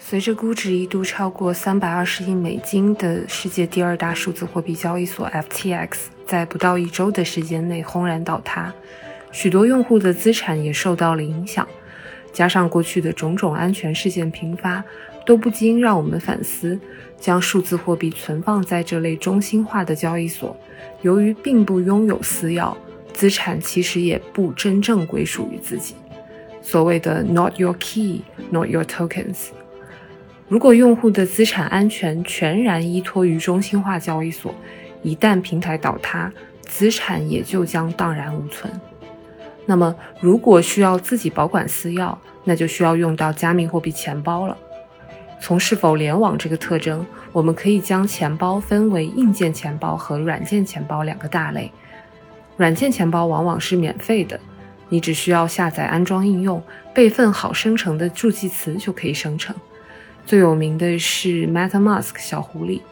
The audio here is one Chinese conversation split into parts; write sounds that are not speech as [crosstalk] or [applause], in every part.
随着估值一度超过三百二十亿美金的世界第二大数字货币交易所 FTX，在不到一周的时间内轰然倒塌，许多用户的资产也受到了影响。加上过去的种种安全事件频发，都不禁让我们反思：将数字货币存放在这类中心化的交易所，由于并不拥有私钥，资产其实也不真正归属于自己。所谓的 “not your key, not your tokens”。如果用户的资产安全全然依托于中心化交易所，一旦平台倒塌，资产也就将荡然无存。那么，如果需要自己保管私钥，那就需要用到加密货币钱包了。从是否联网这个特征，我们可以将钱包分为硬件钱包和软件钱包两个大类。软件钱包往往是免费的，你只需要下载安装应用，备份好生成的助记词就可以生成。最有名的是 MetaMask 小狐狸，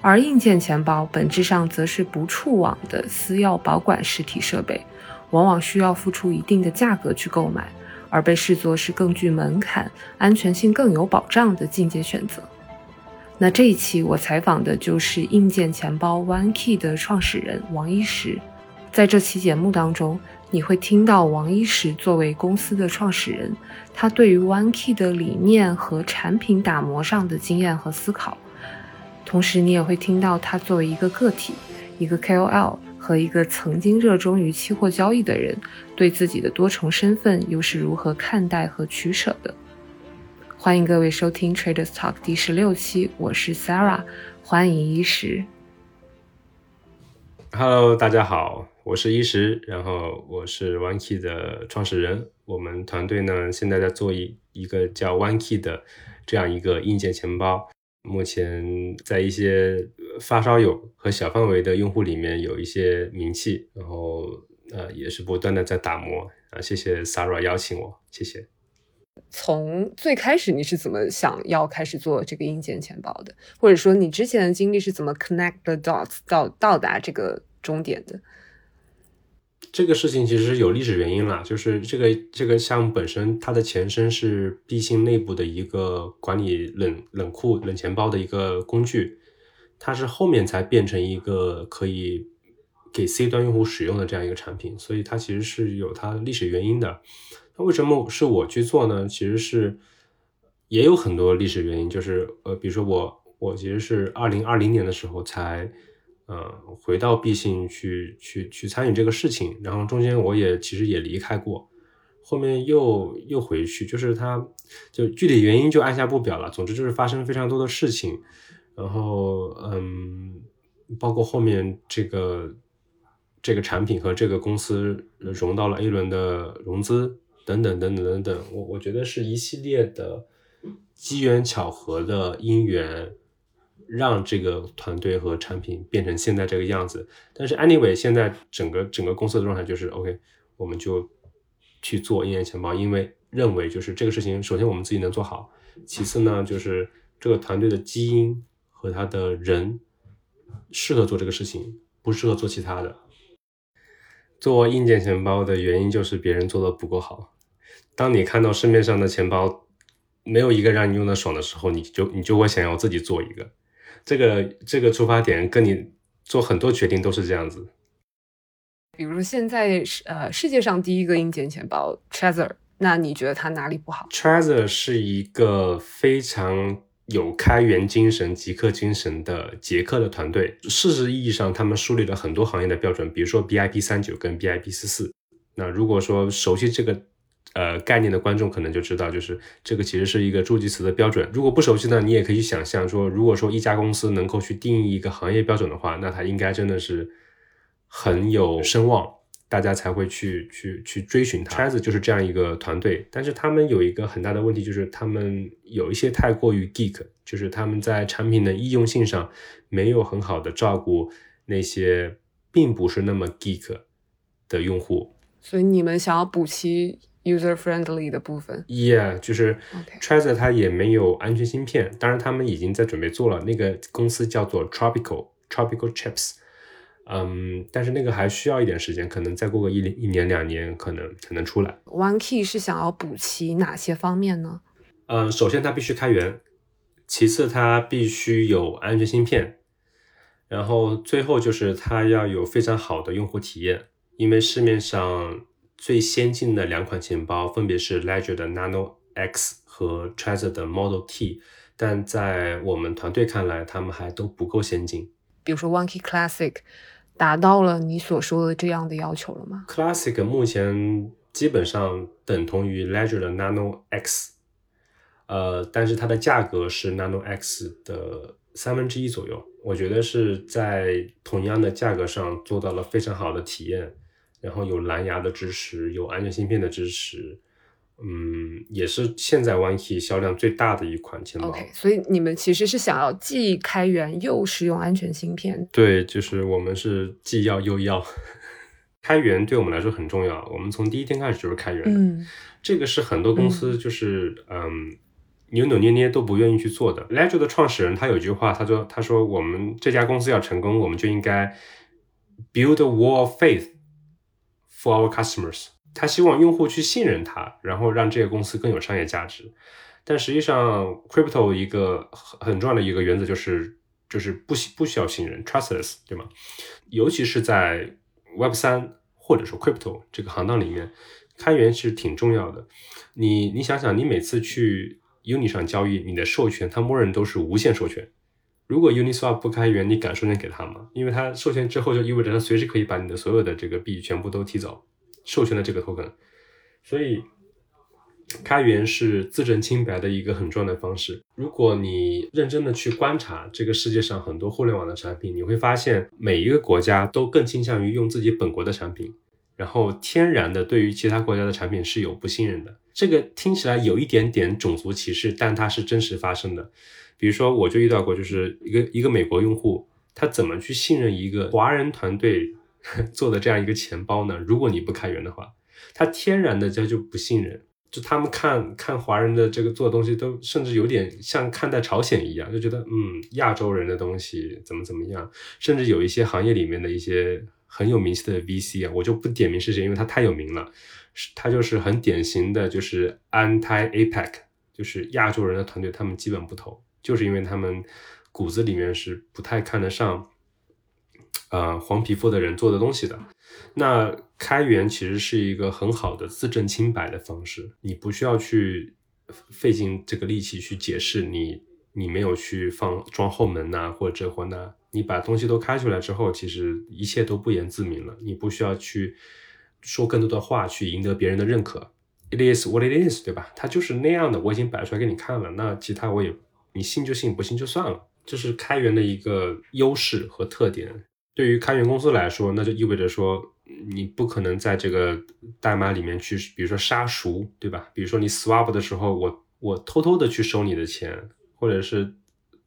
而硬件钱包本质上则是不触网的私钥保管实体设备，往往需要付出一定的价格去购买，而被视作是更具门槛、安全性更有保障的进阶选择。那这一期我采访的就是硬件钱包 OneKey 的创始人王一石，在这期节目当中。你会听到王一石作为公司的创始人，他对于 OneKey 的理念和产品打磨上的经验和思考。同时，你也会听到他作为一个个体、一个 KOL 和一个曾经热衷于期货交易的人，对自己的多重身份又是如何看待和取舍的。欢迎各位收听 Traders Talk 第十六期，我是 Sarah，欢迎一石。Hello，大家好。我是一石，然后我是 OneKey 的创始人。我们团队呢，现在在做一一个叫 OneKey 的这样一个硬件钱包。目前在一些发烧友和小范围的用户里面有一些名气，然后呃也是不断的在打磨啊。谢谢 Sarah 邀请我，谢谢。从最开始你是怎么想要开始做这个硬件钱包的？或者说你之前的经历是怎么 connect the dots 到到达这个终点的？这个事情其实有历史原因了，就是这个这个项目本身，它的前身是币信内部的一个管理冷冷库冷钱包的一个工具，它是后面才变成一个可以给 C 端用户使用的这样一个产品，所以它其实是有它历史原因的。那为什么是我去做呢？其实是也有很多历史原因，就是呃，比如说我我其实是二零二零年的时候才。呃，回到毕信去去去参与这个事情，然后中间我也其实也离开过，后面又又回去，就是他就具体原因就按下不表了。总之就是发生非常多的事情，然后嗯，包括后面这个这个产品和这个公司融到了 A 轮的融资等等等等等等，我我觉得是一系列的机缘巧合的因缘。让这个团队和产品变成现在这个样子，但是 anyway，现在整个整个公司的状态就是 OK，我们就去做硬件钱包，因为认为就是这个事情，首先我们自己能做好，其次呢，就是这个团队的基因和他的人适合做这个事情，不适合做其他的。做硬件钱包的原因就是别人做的不够好。当你看到市面上的钱包没有一个让你用的爽的时候，你就你就会想要自己做一个。这个这个出发点跟你做很多决定都是这样子。比如说现在呃世界上第一个硬件钱包 Trezor，那你觉得它哪里不好？Trezor 是一个非常有开源精神、极客精神的捷克的团队。事实意义上，他们树立了很多行业的标准，比如说 BIP 三九跟 BIP 四四。那如果说熟悉这个。呃，概念的观众可能就知道，就是这个其实是一个助记词的标准。如果不熟悉呢，你也可以想象说，如果说一家公司能够去定义一个行业标准的话，那它应该真的是很有声望，大家才会去去去追寻它。Trez 就是这样一个团队，但是他们有一个很大的问题，就是他们有一些太过于 geek，就是他们在产品的易用性上没有很好的照顾那些并不是那么 geek 的用户。所以你们想要补齐。User friendly 的部分，Yeah，就是 Trezor 它也没有安全芯片，当然他们已经在准备做了。那个公司叫做 Tropical Tropical Chips，嗯，但是那个还需要一点时间，可能再过个一一年两年，可能才能出来。OneKey 是想要补齐哪些方面呢？嗯，首先它必须开源，其次它必须有安全芯片，然后最后就是它要有非常好的用户体验。因为市面上最先进的两款钱包分别是 Ledger 的 Nano X 和 Trezor 的 Model T，但在我们团队看来，他们还都不够先进。比如说 OneKey Classic 达到了你所说的这样的要求了吗？Classic 目前基本上等同于 Ledger 的 Nano X，呃，但是它的价格是 Nano X 的三分之一左右。我觉得是在同样的价格上做到了非常好的体验。然后有蓝牙的支持，有安全芯片的支持，嗯，也是现在 OneKey 销量最大的一款钱包。OK，所以你们其实是想要既开源又使用安全芯片。对，就是我们是既要又要。[laughs] 开源对我们来说很重要，我们从第一天开始就是开源的。嗯，这个是很多公司就是嗯扭扭捏捏都不愿意去做的。Ledger 的创始人他有句话，他说：“他说我们这家公司要成功，我们就应该 build a wall of faith。” For our customers，他希望用户去信任他，然后让这个公司更有商业价值。但实际上，crypto 一个很很重要的一个原则就是就是不需不需要信任，trustless，对吗？尤其是在 Web 三或者说 crypto 这个行当里面，开源其实挺重要的。你你想想，你每次去 Uni 上交易，你的授权它默认都是无限授权。如果 Uniswap 不开源，你敢授权给他吗？因为他授权之后，就意味着他随时可以把你的所有的这个币全部都提走，授权的这个 token。所以，开源是自证清白的一个很重要的方式。如果你认真的去观察这个世界上很多互联网的产品，你会发现每一个国家都更倾向于用自己本国的产品，然后天然的对于其他国家的产品是有不信任的。这个听起来有一点点种族歧视，但它是真实发生的。比如说，我就遇到过，就是一个一个美国用户，他怎么去信任一个华人团队 [laughs] 做的这样一个钱包呢？如果你不开源的话，他天然的就就不信任，就他们看看华人的这个做的东西，都甚至有点像看待朝鲜一样，就觉得嗯，亚洲人的东西怎么怎么样，甚至有一些行业里面的一些很有名气的 VC 啊，我就不点名是谁，因为他太有名了，是他就是很典型的，就是 anti APEC，就是亚洲人的团队，他们基本不投。就是因为他们骨子里面是不太看得上，呃，黄皮肤的人做的东西的。那开源其实是一个很好的自证清白的方式，你不需要去费尽这个力气去解释你你没有去放装后门呐，或者这或那。你把东西都开出来之后，其实一切都不言自明了。你不需要去说更多的话去赢得别人的认可。It is what it is，对吧？它就是那样的，我已经摆出来给你看了。那其他我也。你信就信，不信就算了，这是开源的一个优势和特点。对于开源公司来说，那就意味着说，你不可能在这个代码里面去，比如说杀熟，对吧？比如说你 swap 的时候，我我偷偷的去收你的钱，或者是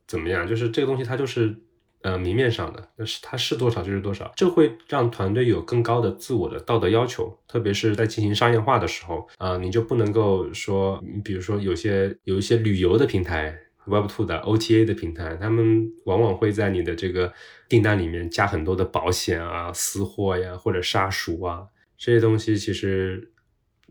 怎么样，就是这个东西它就是呃明面上的，那是它是多少就是多少，这会让团队有更高的自我的道德要求，特别是在进行商业化的时候啊，你就不能够说，你比如说有些有一些旅游的平台。Web Two 的 OTA 的平台，他们往往会在你的这个订单里面加很多的保险啊、私货呀，或者杀熟啊这些东西。其实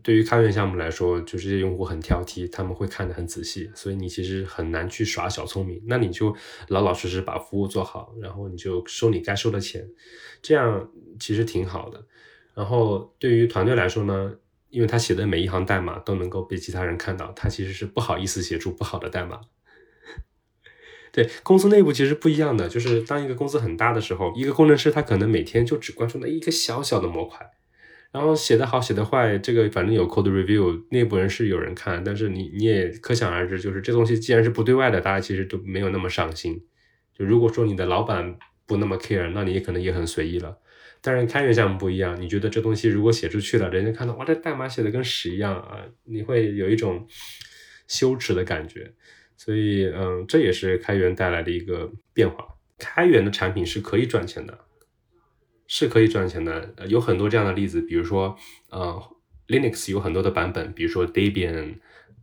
对于开源项目来说，就是这些用户很挑剔，他们会看得很仔细，所以你其实很难去耍小聪明。那你就老老实实把服务做好，然后你就收你该收的钱，这样其实挺好的。然后对于团队来说呢，因为他写的每一行代码都能够被其他人看到，他其实是不好意思写出不好的代码。对公司内部其实不一样的，就是当一个公司很大的时候，一个工程师他可能每天就只关注那一个小小的模块，然后写的好写的坏，这个反正有 code review，内部人是有人看，但是你你也可想而知，就是这东西既然是不对外的，大家其实都没有那么上心。就如果说你的老板不那么 care，那你也可能也很随意了。但是开源项目不一样，你觉得这东西如果写出去了，人家看到哇，这代码写的跟屎一样啊，你会有一种羞耻的感觉。所以，嗯，这也是开源带来的一个变化。开源的产品是可以赚钱的，是可以赚钱的。有很多这样的例子，比如说，呃，Linux 有很多的版本，比如说 Debian，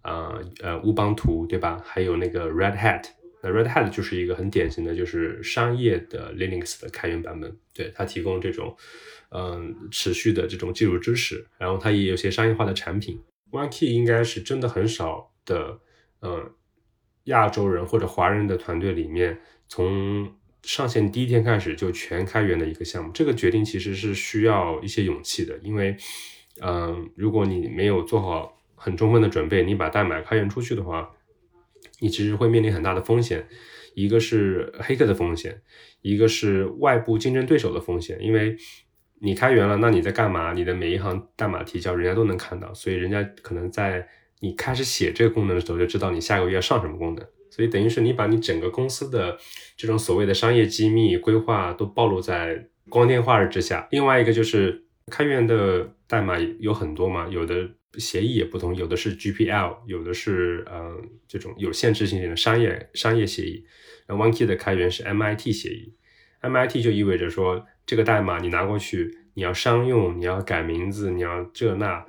啊，呃，乌邦图，对吧？还有那个 Red Hat，那 Red Hat 就是一个很典型的，就是商业的 Linux 的开源版本。对，它提供这种，嗯，持续的这种技术支持，然后它也有些商业化的产品。OneKey 应该是真的很少的。呃，亚洲人或者华人的团队里面，从上线第一天开始就全开源的一个项目。这个决定其实是需要一些勇气的，因为，嗯，如果你没有做好很充分的准备，你把代码开源出去的话，你其实会面临很大的风险。一个是黑客的风险，一个是外部竞争对手的风险，因为你开源了，那你在干嘛？你的每一行代码提交，人家都能看到，所以人家可能在你开始写这个功能的时候，就知道你下个月要上什么功能，所以等于是你把你整个公司的这种所谓的商业机密规划都暴露在光天化日之下。另外一个就是开源的代码有很多嘛，有的。协议也不同，有的是 GPL，有的是呃这种有限制性的商业商业协议。那 OneKey 的开源是 MIT 协议，MIT 就意味着说这个代码你拿过去，你要商用，你要改名字，你要这那，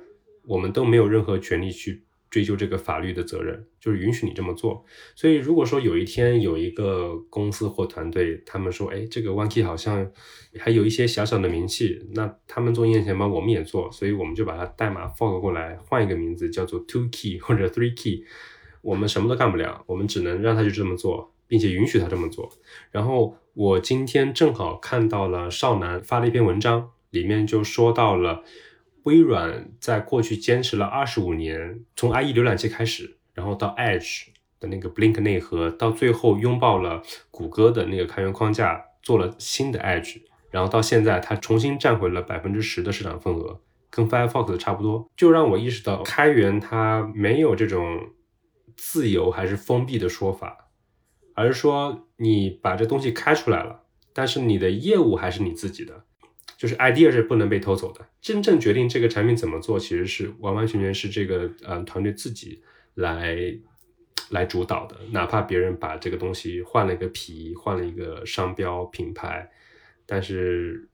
我们都没有任何权利去。追究这个法律的责任，就是允许你这么做。所以，如果说有一天有一个公司或团队，他们说，哎，这个 OneKey 好像还有一些小小的名气，那他们做硬件钱包，我们也做，所以我们就把它代码 fork 过来，换一个名字，叫做 Two Key 或者 Three Key。我们什么都干不了，我们只能让他就这么做，并且允许他这么做。然后我今天正好看到了少南发了一篇文章，里面就说到了。微软在过去坚持了二十五年，从 IE 浏览器开始，然后到 Edge 的那个 Blink 内核，到最后拥抱了谷歌的那个开源框架，做了新的 Edge，然后到现在它重新占回了百分之十的市场份额，跟 Firefox 差不多，就让我意识到开源它没有这种自由还是封闭的说法，而是说你把这东西开出来了，但是你的业务还是你自己的。就是 idea 是不能被偷走的，真正决定这个产品怎么做，其实是完完全全是这个呃团队自己来来主导的。哪怕别人把这个东西换了一个皮，换了一个商标品牌，但是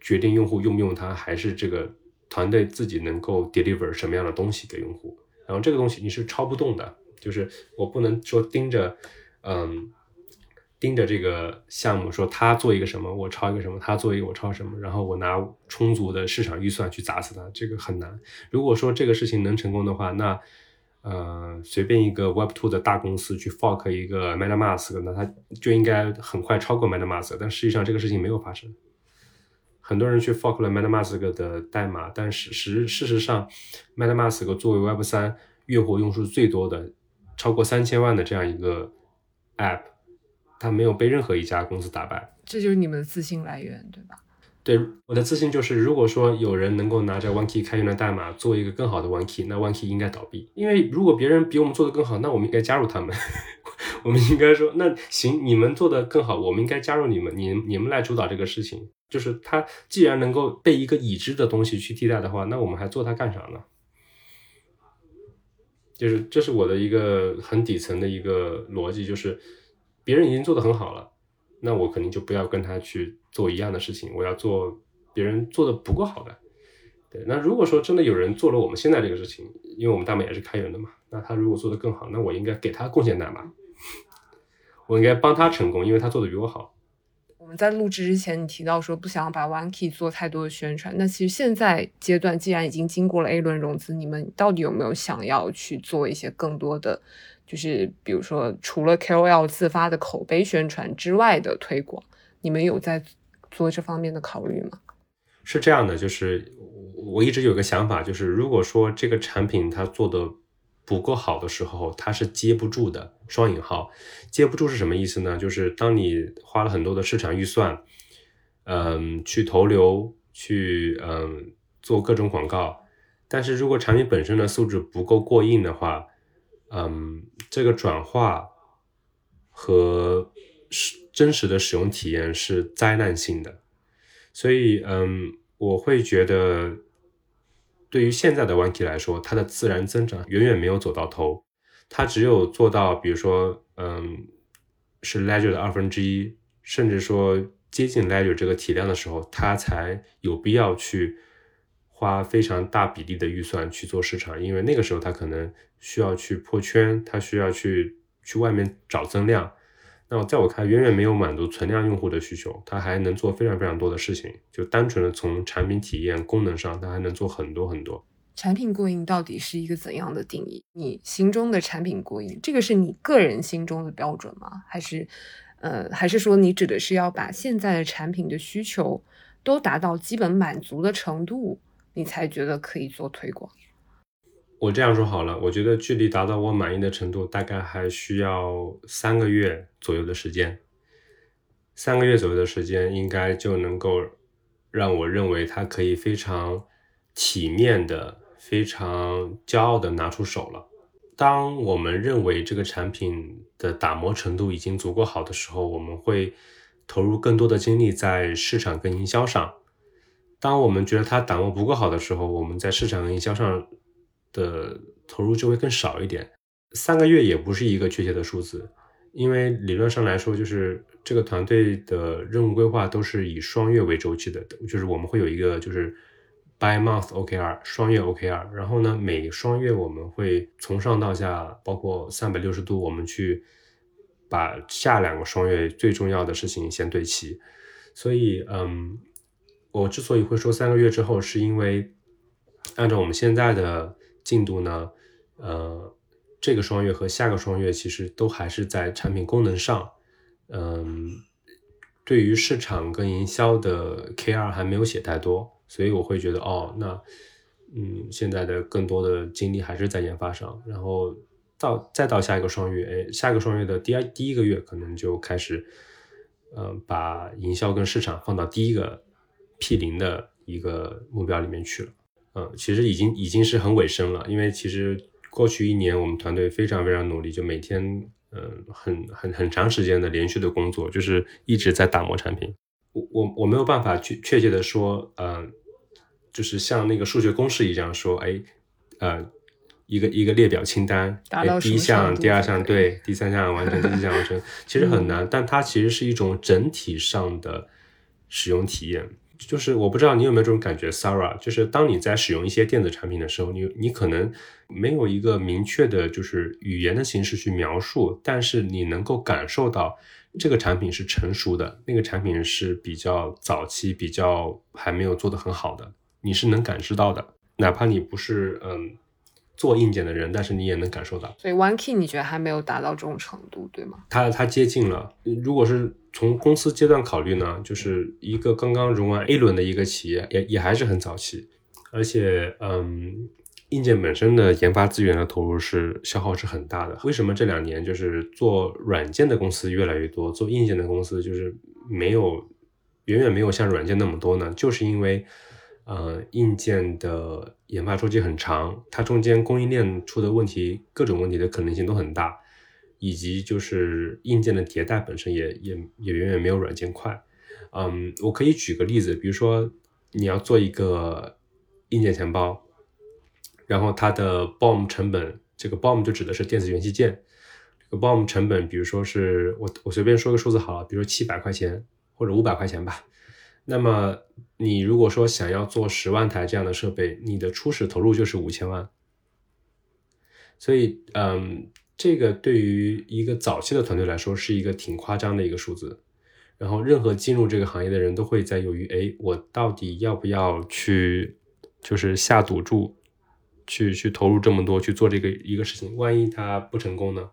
决定用户用不用它，还是这个团队自己能够 deliver 什么样的东西给用户。然后这个东西你是抄不动的，就是我不能说盯着，嗯。盯着这个项目说他做一个什么，我抄一个什么；他做一个我抄什么，然后我拿充足的市场预算去砸死他，这个很难。如果说这个事情能成功的话，那呃随便一个 Web Two 的大公司去 fork 一个 MetaMask，那他就应该很快超过 MetaMask。但实际上这个事情没有发生。很多人去 fork 了 MetaMask 的代码，但是实事实上，MetaMask 作为 Web 三月活用数最多的，超过三千万的这样一个 App。他没有被任何一家公司打败，这就是你们的自信来源，对吧？对，我的自信就是，如果说有人能够拿着 OneKey 开源的代码做一个更好的 OneKey，那 OneKey 应该倒闭。因为如果别人比我们做的更好，那我们应该加入他们。[laughs] 我们应该说，那行，你们做的更好，我们应该加入你们，你你们来主导这个事情。就是他既然能够被一个已知的东西去替代的话，那我们还做它干啥呢？就是这是我的一个很底层的一个逻辑，就是。别人已经做得很好了，那我肯定就不要跟他去做一样的事情。我要做别人做的不够好的。对，那如果说真的有人做了我们现在这个事情，因为我们代码也是开源的嘛，那他如果做得更好，那我应该给他贡献代码，我应该帮他成功，因为他做的比我好。我们在录制之前，你提到说不想要把 OneKey 做太多的宣传，那其实现在阶段既然已经经过了 A 轮融资，你们到底有没有想要去做一些更多的？就是比如说，除了 KOL 自发的口碑宣传之外的推广，你们有在做这方面的考虑吗？是这样的，就是我一直有个想法，就是如果说这个产品它做的不够好的时候，它是接不住的。双引号，接不住是什么意思呢？就是当你花了很多的市场预算，嗯，去投流，去嗯做各种广告，但是如果产品本身的素质不够过硬的话，嗯，这个转化和实真实的使用体验是灾难性的，所以嗯，我会觉得对于现在的 OneKey 来说，它的自然增长远远没有走到头，它只有做到，比如说嗯，是 Ledger 的二分之一，甚至说接近 Ledger 这个体量的时候，它才有必要去。花非常大比例的预算去做市场，因为那个时候他可能需要去破圈，他需要去去外面找增量。那在我看，远远没有满足存量用户的需求，他还能做非常非常多的事情。就单纯的从产品体验、功能上，他还能做很多很多。产品过硬到底是一个怎样的定义？你心中的产品过硬，这个是你个人心中的标准吗？还是，呃，还是说你指的是要把现在的产品的需求都达到基本满足的程度，你才觉得可以做推广？我这样说好了，我觉得距离达到我满意的程度，大概还需要三个月左右的时间。三个月左右的时间，应该就能够让我认为它可以非常体面的、非常骄傲的拿出手了。当我们认为这个产品的打磨程度已经足够好的时候，我们会投入更多的精力在市场跟营销上。当我们觉得它打磨不够好的时候，我们在市场营销上。的投入就会更少一点，三个月也不是一个确切的数字，因为理论上来说，就是这个团队的任务规划都是以双月为周期的，就是我们会有一个就是 by month OKR 双月 OKR，然后呢，每双月我们会从上到下，包括三百六十度，我们去把下两个双月最重要的事情先对齐，所以，嗯，我之所以会说三个月之后，是因为按照我们现在的。进度呢？呃，这个双月和下个双月其实都还是在产品功能上，嗯，对于市场跟营销的 KR 还没有写太多，所以我会觉得哦，那嗯，现在的更多的精力还是在研发上，然后到再到下一个双月，哎，下个双月的第二第一个月可能就开始，嗯，把营销跟市场放到第一个 P 零的一个目标里面去了。嗯，其实已经已经是很尾声了，因为其实过去一年我们团队非常非常努力，就每天嗯很很很长时间的连续的工作，就是一直在打磨产品。我我我没有办法去确切的说，嗯，就是像那个数学公式一样说，哎，呃，一个一个列表清单，第一项、第二项对，第三项完成，第四项完成，[laughs] 其实很难，但它其实是一种整体上的使用体验。就是我不知道你有没有这种感觉，Sarah，就是当你在使用一些电子产品的时候，你你可能没有一个明确的，就是语言的形式去描述，但是你能够感受到这个产品是成熟的，那个产品是比较早期、比较还没有做得很好的，你是能感知到的，哪怕你不是嗯。做硬件的人，但是你也能感受到。所以 One Key 你觉得还没有达到这种程度，对吗？它它接近了。如果是从公司阶段考虑呢，就是一个刚刚融完 A 轮的一个企业，也也还是很早期。而且，嗯，硬件本身的研发资源的投入是消耗是很大的。为什么这两年就是做软件的公司越来越多，做硬件的公司就是没有远远没有像软件那么多呢？就是因为。呃，硬件的研发周期很长，它中间供应链出的问题，各种问题的可能性都很大，以及就是硬件的迭代本身也也也远远没有软件快。嗯，我可以举个例子，比如说你要做一个硬件钱包，然后它的 BOM 成本，这个 BOM 就指的是电子元器件，这个 BOM 成本，比如说是我我随便说个数字好了，比如说七百块钱或者五百块钱吧。那么你如果说想要做十万台这样的设备，你的初始投入就是五千万。所以，嗯，这个对于一个早期的团队来说是一个挺夸张的一个数字。然后，任何进入这个行业的人都会在犹豫：哎，我到底要不要去，就是下赌注，去去投入这么多去做这个一个事情？万一它不成功呢？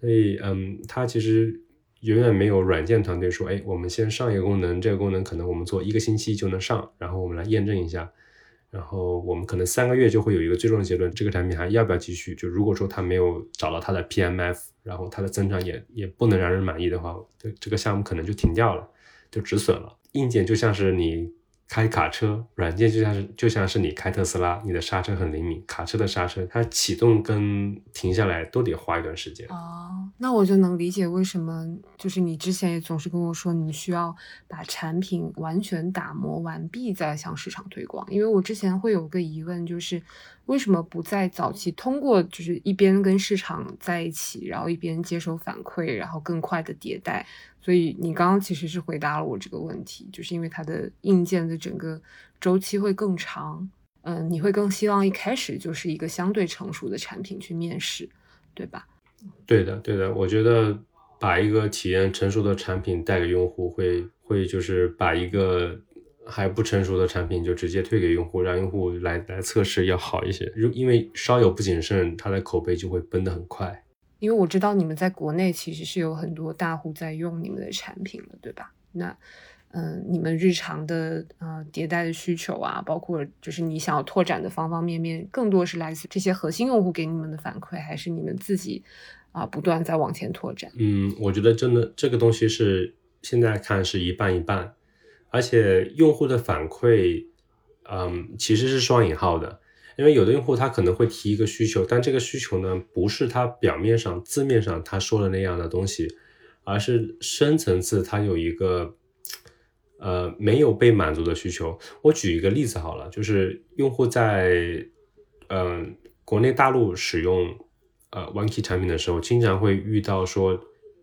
所以，嗯，它其实。远远没有软件团队说，哎，我们先上一个功能，这个功能可能我们做一个星期就能上，然后我们来验证一下，然后我们可能三个月就会有一个最终的结论，这个产品还要不要继续？就如果说它没有找到它的 PMF，然后它的增长也也不能让人满意的话，这这个项目可能就停掉了，就止损了。硬件就像是你。开卡车软件就像是就像是你开特斯拉，你的刹车很灵敏。卡车的刹车，它启动跟停下来都得花一段时间。哦，那我就能理解为什么就是你之前也总是跟我说，你需要把产品完全打磨完毕再向市场推广。因为我之前会有个疑问，就是为什么不在早期通过就是一边跟市场在一起，然后一边接收反馈，然后更快的迭代。所以你刚刚其实是回答了我这个问题，就是因为它的硬件的整个周期会更长，嗯，你会更希望一开始就是一个相对成熟的产品去面试，对吧？对的，对的，我觉得把一个体验成熟的产品带给用户，会会就是把一个还不成熟的产品就直接推给用户，让用户来来测试要好一些。如因为稍有不谨慎，它的口碑就会崩得很快。因为我知道你们在国内其实是有很多大户在用你们的产品了，对吧？那嗯，你们日常的呃迭代的需求啊，包括就是你想要拓展的方方面面，更多是来自这些核心用户给你们的反馈，还是你们自己啊不断在往前拓展？嗯，我觉得真的这个东西是现在看是一半一半，而且用户的反馈，嗯，其实是双引号的，因为有的用户他可能会提一个需求，但这个需求呢不是他表面上字面上他说的那样的东西，而是深层次他有一个。呃，没有被满足的需求。我举一个例子好了，就是用户在嗯国内大陆使用呃 OneKey 产品的时候，经常会遇到说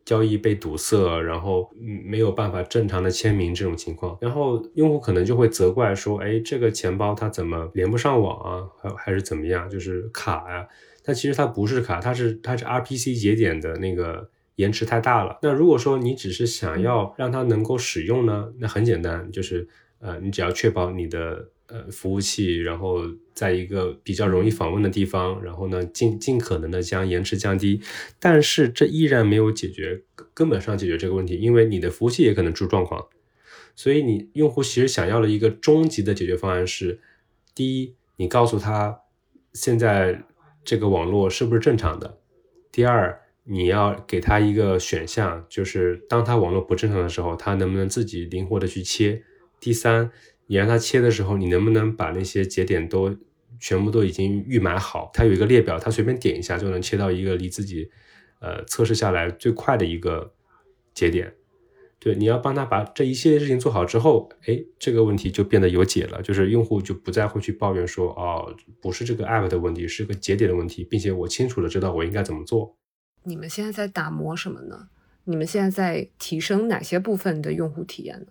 交易被堵塞，然后没有办法正常的签名这种情况。然后用户可能就会责怪说，哎，这个钱包它怎么连不上网啊？还还是怎么样？就是卡呀？但其实它不是卡，它是它是 RPC 节点的那个。延迟太大了。那如果说你只是想要让它能够使用呢？那很简单，就是呃，你只要确保你的呃服务器，然后在一个比较容易访问的地方，然后呢尽尽可能的将延迟降低。但是这依然没有解决根本上解决这个问题，因为你的服务器也可能出状况。所以你用户其实想要的一个终极的解决方案是：第一，你告诉他现在这个网络是不是正常的；第二。你要给他一个选项，就是当他网络不正常的时候，他能不能自己灵活的去切？第三，你让他切的时候，你能不能把那些节点都全部都已经预埋好？他有一个列表，他随便点一下就能切到一个离自己呃测试下来最快的一个节点。对，你要帮他把这一系列事情做好之后，哎，这个问题就变得有解了，就是用户就不再会去抱怨说，哦，不是这个 app 的问题，是个节点的问题，并且我清楚的知道我应该怎么做。你们现在在打磨什么呢？你们现在在提升哪些部分的用户体验呢？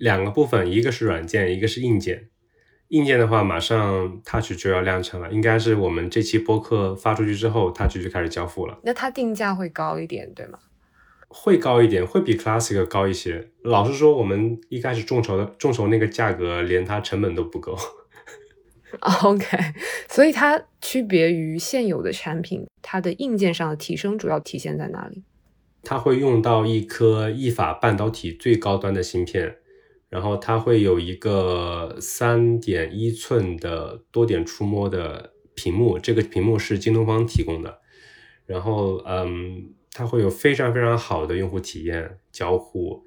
两个部分，一个是软件，一个是硬件。硬件的话，马上 Touch 就要量产了，应该是我们这期播客发出去之后，Touch 就开始交付了。那它定价会高一点，对吗？会高一点，会比 Classic 高一些。老实说，我们一开始众筹的众筹那个价格，连它成本都不够。[laughs] OK，所以它区别于现有的产品，它的硬件上的提升主要体现在哪里？它会用到一颗意法半导体最高端的芯片，然后它会有一个三点一寸的多点触摸的屏幕，这个屏幕是京东方提供的。然后，嗯，它会有非常非常好的用户体验交互，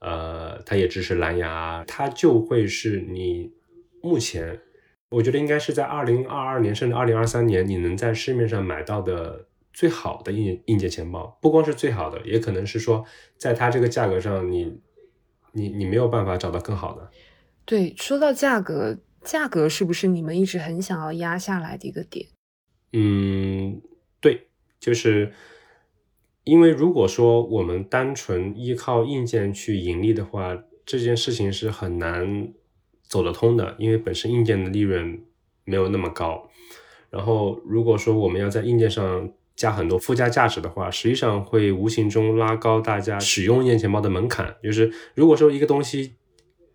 呃，它也支持蓝牙，它就会是你目前。我觉得应该是在二零二二年甚至二零二三年，你能在市面上买到的最好的硬硬件钱包，不光是最好的，也可能是说，在它这个价格上，你你你没有办法找到更好的。对，说到价格，价格是不是你们一直很想要压下来的一个点？嗯，对，就是因为如果说我们单纯依靠硬件去盈利的话，这件事情是很难。走得通的，因为本身硬件的利润没有那么高。然后，如果说我们要在硬件上加很多附加价值的话，实际上会无形中拉高大家使用硬件钱包的门槛。就是如果说一个东西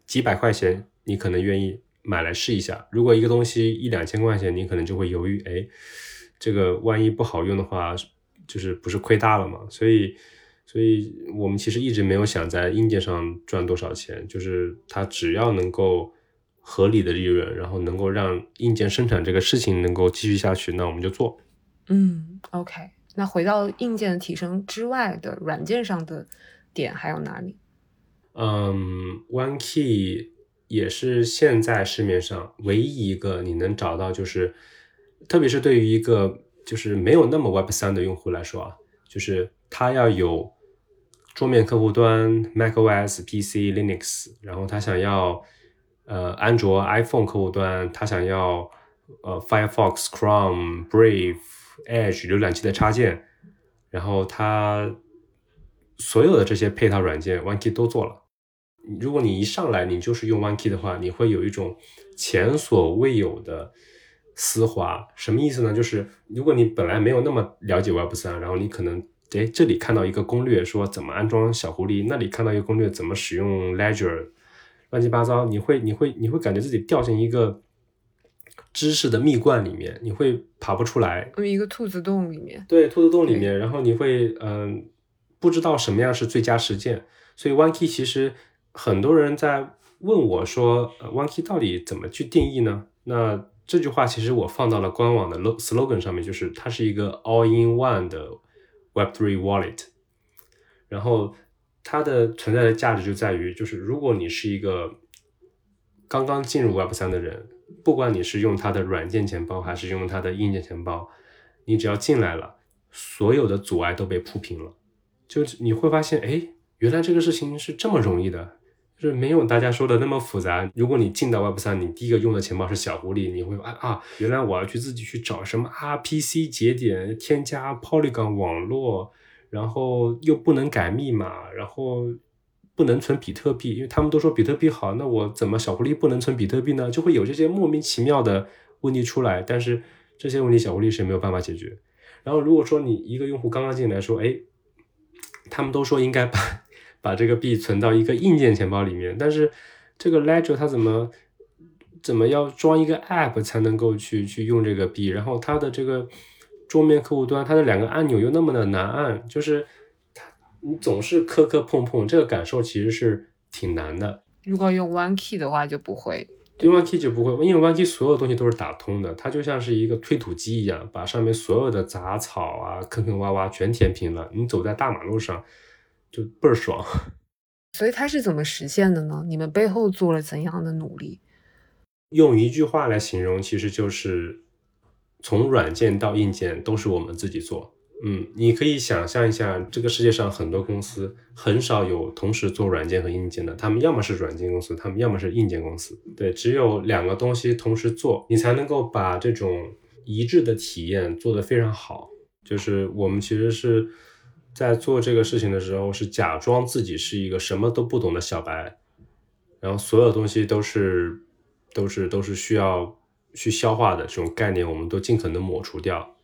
几百块钱，你可能愿意买来试一下；如果一个东西一两千块钱，你可能就会犹豫，哎，这个万一不好用的话，就是不是亏大了嘛？所以。所以我们其实一直没有想在硬件上赚多少钱，就是它只要能够。合理的利润，然后能够让硬件生产这个事情能够继续下去，那我们就做。嗯，OK。那回到硬件的提升之外的软件上的点还有哪里？嗯，OneKey 也是现在市面上唯一一个你能找到，就是特别是对于一个就是没有那么 Web 三的用户来说啊，就是他要有桌面客户端 macOS、PC、Linux，然后他想要。呃，安卓 iPhone 客户端，他想要呃 Firefox、Chrome、Brave、Edge 浏览器的插件，然后它所有的这些配套软件，OneKey 都做了。如果你一上来你就是用 OneKey 的话，你会有一种前所未有的丝滑。什么意思呢？就是如果你本来没有那么了解 Web 三，然后你可能哎这里看到一个攻略说怎么安装小狐狸，那里看到一个攻略怎么使用 Ledger。乱七八糟，你会你会你会感觉自己掉进一个知识的蜜罐里面，你会爬不出来，一个兔子洞里面。对，兔子洞里面，然后你会嗯不知道什么样是最佳实践。所以 One Key 其实很多人在问我说，One Key 到底怎么去定义呢？那这句话其实我放到了官网的 slogan 上面，就是它是一个 all-in-one 的 Web3 wallet。然后它的存在的价值就在于，就是如果你是一个刚刚进入 Web3 的人，不管你是用它的软件钱包还是用它的硬件钱包，你只要进来了，所有的阻碍都被铺平了。就你会发现，哎，原来这个事情是这么容易的。就是没有大家说的那么复杂。如果你进到 Web 三，你第一个用的钱包是小狐狸，你会啊啊，原来我要去自己去找什么 RPC 节点，添加 Polygon 网络，然后又不能改密码，然后不能存比特币，因为他们都说比特币好，那我怎么小狐狸不能存比特币呢？就会有这些莫名其妙的问题出来。但是这些问题小狐狸是没有办法解决。然后如果说你一个用户刚刚进来说，哎，他们都说应该把。[laughs] 把这个币存到一个硬件钱包里面，但是这个 Ledger 它怎么怎么要装一个 App 才能够去去用这个币？然后它的这个桌面客户端，它的两个按钮又那么的难按，就是你总是磕磕碰碰，这个感受其实是挺难的。如果用 One Key 的话就不会，用 One Key 就不会，因为 One Key 所有东西都是打通的，它就像是一个推土机一样，把上面所有的杂草啊、坑坑洼洼全填平了。你走在大马路上。就倍儿爽，所以它是怎么实现的呢？你们背后做了怎样的努力？用一句话来形容，其实就是从软件到硬件都是我们自己做。嗯，你可以想象一下，这个世界上很多公司很少有同时做软件和硬件的，他们要么是软件公司，他们要么是硬件公司。对，只有两个东西同时做，你才能够把这种一致的体验做得非常好。就是我们其实是。在做这个事情的时候，是假装自己是一个什么都不懂的小白，然后所有东西都是都是都是需要去消化的这种概念，我们都尽可能抹除掉，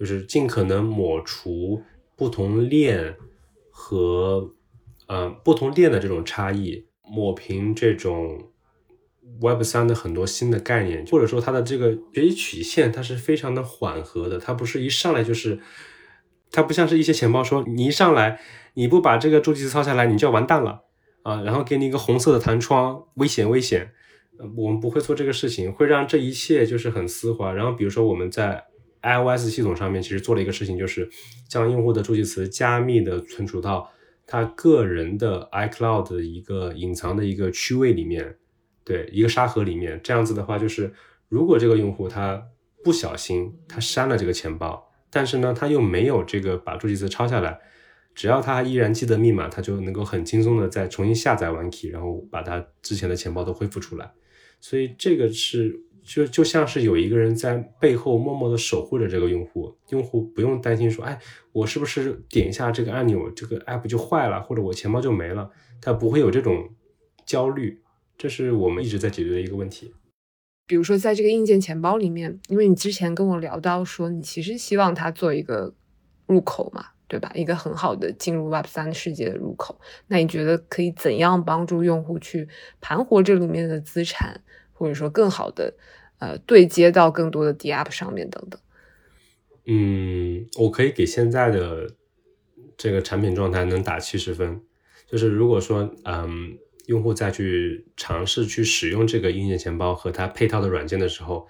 就是尽可能抹除不同链和呃不同链的这种差异，抹平这种 Web 三的很多新的概念，或者说它的这个学习曲线，它是非常的缓和的，它不是一上来就是。它不像是一些钱包说，你一上来你不把这个助记词抄下来，你就要完蛋了啊！然后给你一个红色的弹窗，危险危险。我们不会做这个事情，会让这一切就是很丝滑。然后比如说我们在 iOS 系统上面其实做了一个事情，就是将用户的助记词加密的存储到他个人的 iCloud 的一个隐藏的一个区位里面，对，一个沙盒里面。这样子的话，就是如果这个用户他不小心他删了这个钱包。但是呢，他又没有这个把助记词抄下来，只要他依然记得密码，他就能够很轻松的再重新下载完 key，然后把他之前的钱包都恢复出来。所以这个是就就像是有一个人在背后默默的守护着这个用户，用户不用担心说，哎，我是不是点一下这个按钮，这个 app 就坏了，或者我钱包就没了，他不会有这种焦虑。这是我们一直在解决的一个问题。比如说，在这个硬件钱包里面，因为你之前跟我聊到说，你其实希望它做一个入口嘛，对吧？一个很好的进入 Web 三世界的入口。那你觉得可以怎样帮助用户去盘活这里面的资产，或者说更好的呃对接到更多的 D App 上面等等？嗯，我可以给现在的这个产品状态能打七十分，就是如果说嗯。用户再去尝试去使用这个硬件钱包和它配套的软件的时候，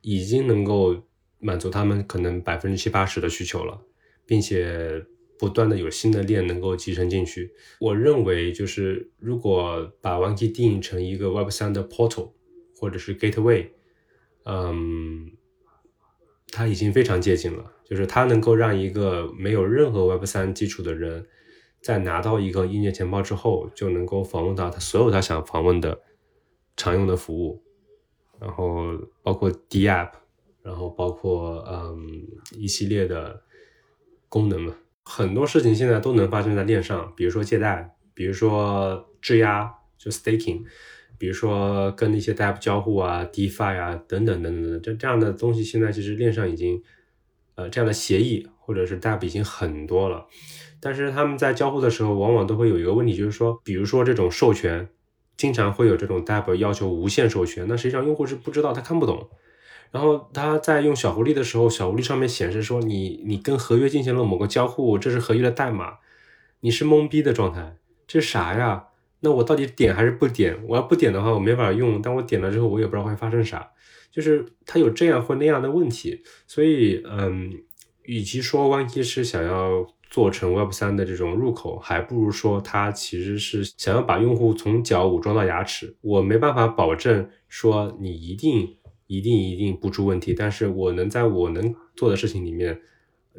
已经能够满足他们可能百分之七八十的需求了，并且不断的有新的链能够集成进去。我认为就是如果把 One Key 定义成一个 Web 三的 portal 或者是 gateway，嗯，它已经非常接近了，就是它能够让一个没有任何 Web 三基础的人。在拿到一个硬件钱包之后，就能够访问到他所有他想访问的常用的服务，然后包括 D App，然后包括嗯一系列的功能嘛。很多事情现在都能发生在链上，比如说借贷，比如说质押，就 staking，比如说跟那些 DApp 交互啊，DeFi 啊，等等等等等，这这样的东西现在其实链上已经呃这样的协议或者是 DApp 已经很多了。但是他们在交互的时候，往往都会有一个问题，就是说，比如说这种授权，经常会有这种 Dab 要求无限授权，那实际上用户是不知道，他看不懂。然后他在用小狐狸的时候，小狐狸上面显示说你你跟合约进行了某个交互，这是合约的代码，你是懵逼的状态，这啥呀？那我到底点还是不点？我要不点的话，我没法用，但我点了之后，我也不知道会发生啥，就是它有这样或那样的问题。所以，嗯，与其说 OneG 是想要做成 Web 三的这种入口，还不如说它其实是想要把用户从脚武装到牙齿。我没办法保证说你一定。一定一定不出问题，但是我能在我能做的事情里面，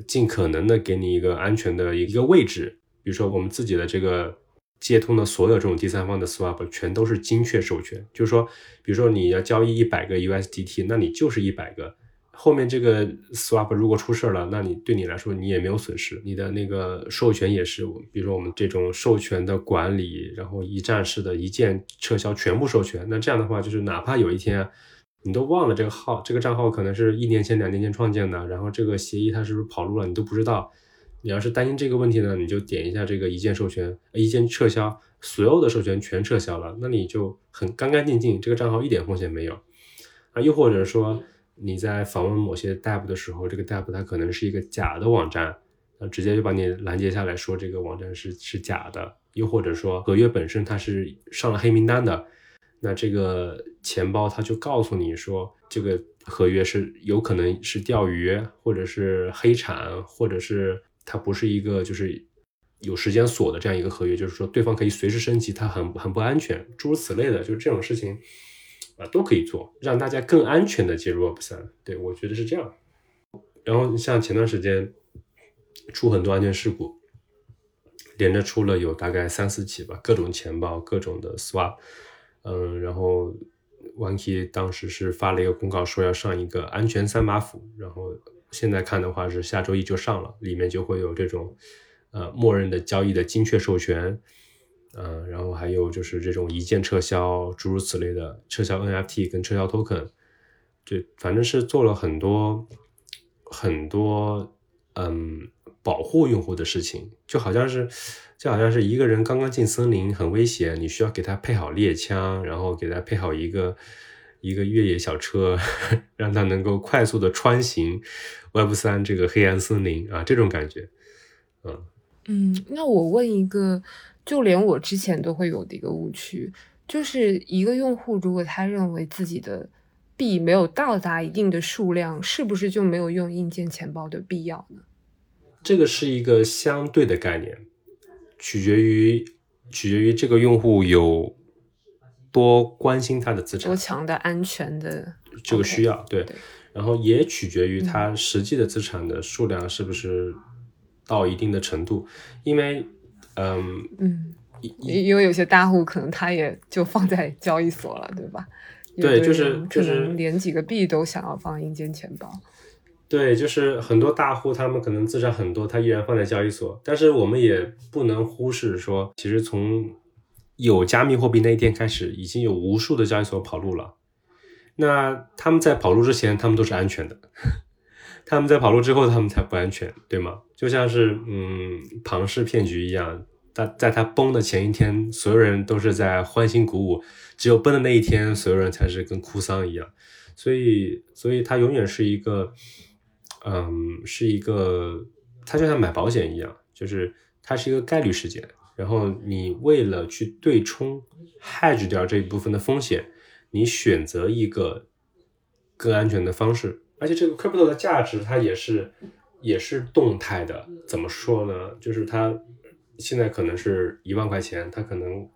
尽可能的给你一个安全的一个位置。比如说，我们自己的这个接通的所有这种第三方的 swap 全都是精确授权，就是说，比如说你要交易一百个 USDT，那你就是一百个。后面这个 swap 如果出事了，那你对你来说你也没有损失，你的那个授权也是，比如说我们这种授权的管理，然后一站式的一键撤销全部授权，那这样的话就是哪怕有一天。你都忘了这个号，这个账号可能是一年前、两年前创建的，然后这个协议它是不是跑路了，你都不知道。你要是担心这个问题呢，你就点一下这个一键授权，一键撤销，所有的授权全撤销了，那你就很干干净净，这个账号一点风险没有。啊，又或者说你在访问某些 DAP 的时候，这个 DAP 它可能是一个假的网站，那直接就把你拦截下来说这个网站是是假的，又或者说合约本身它是上了黑名单的。那这个钱包它就告诉你说，这个合约是有可能是钓鱼，或者是黑产，或者是它不是一个就是有时间锁的这样一个合约，就是说对方可以随时升级，它很很不安全，诸如此类的，就是这种事情啊都可以做，让大家更安全的接入 Web 三。对我觉得是这样。然后像前段时间出很多安全事故，连着出了有大概三四起吧，各种钱包，各种的 swap。嗯，然后 OneKey 当时是发了一个公告，说要上一个安全三把斧，然后现在看的话是下周一就上了，里面就会有这种呃默认的交易的精确授权，嗯，然后还有就是这种一键撤销，诸如此类的撤销 NFT 跟撤销 Token，这反正是做了很多很多嗯保护用户的事情，就好像是。就好像是一个人刚刚进森林，很危险，你需要给他配好猎枪，然后给他配好一个一个越野小车，[laughs] 让它能够快速的穿行 Web 三这个黑暗森林啊，这种感觉，嗯嗯。那我问一个，就连我之前都会有的一个误区，就是一个用户如果他认为自己的币没有到达一定的数量，是不是就没有用硬件钱包的必要呢？这个是一个相对的概念。取决于取决于这个用户有多关心他的资产，多强的安全的这个需要，对，然后也取决于他实际的资产的数量是不是到一定的程度，因为，嗯嗯，因为有些大户可能他也就放在交易所了，对吧？对，就是就是连几个币都想要放硬件钱包。对，就是很多大户，他们可能资产很多，他依然放在交易所。但是我们也不能忽视说，其实从有加密货币那一天开始，已经有无数的交易所跑路了。那他们在跑路之前，他们都是安全的；[laughs] 他们在跑路之后，他们才不安全，对吗？就像是嗯，庞氏骗局一样，在在他崩的前一天，所有人都是在欢欣鼓舞；只有崩的那一天，所有人才是跟哭丧一样。所以，所以它永远是一个。嗯，是一个，它就像买保险一样，就是它是一个概率事件。然后你为了去对冲 hedge 掉这一部分的风险，你选择一个更安全的方式。而且这个 crypto 的价值它也是也是动态的。怎么说呢？就是它现在可能是一万块钱，它可能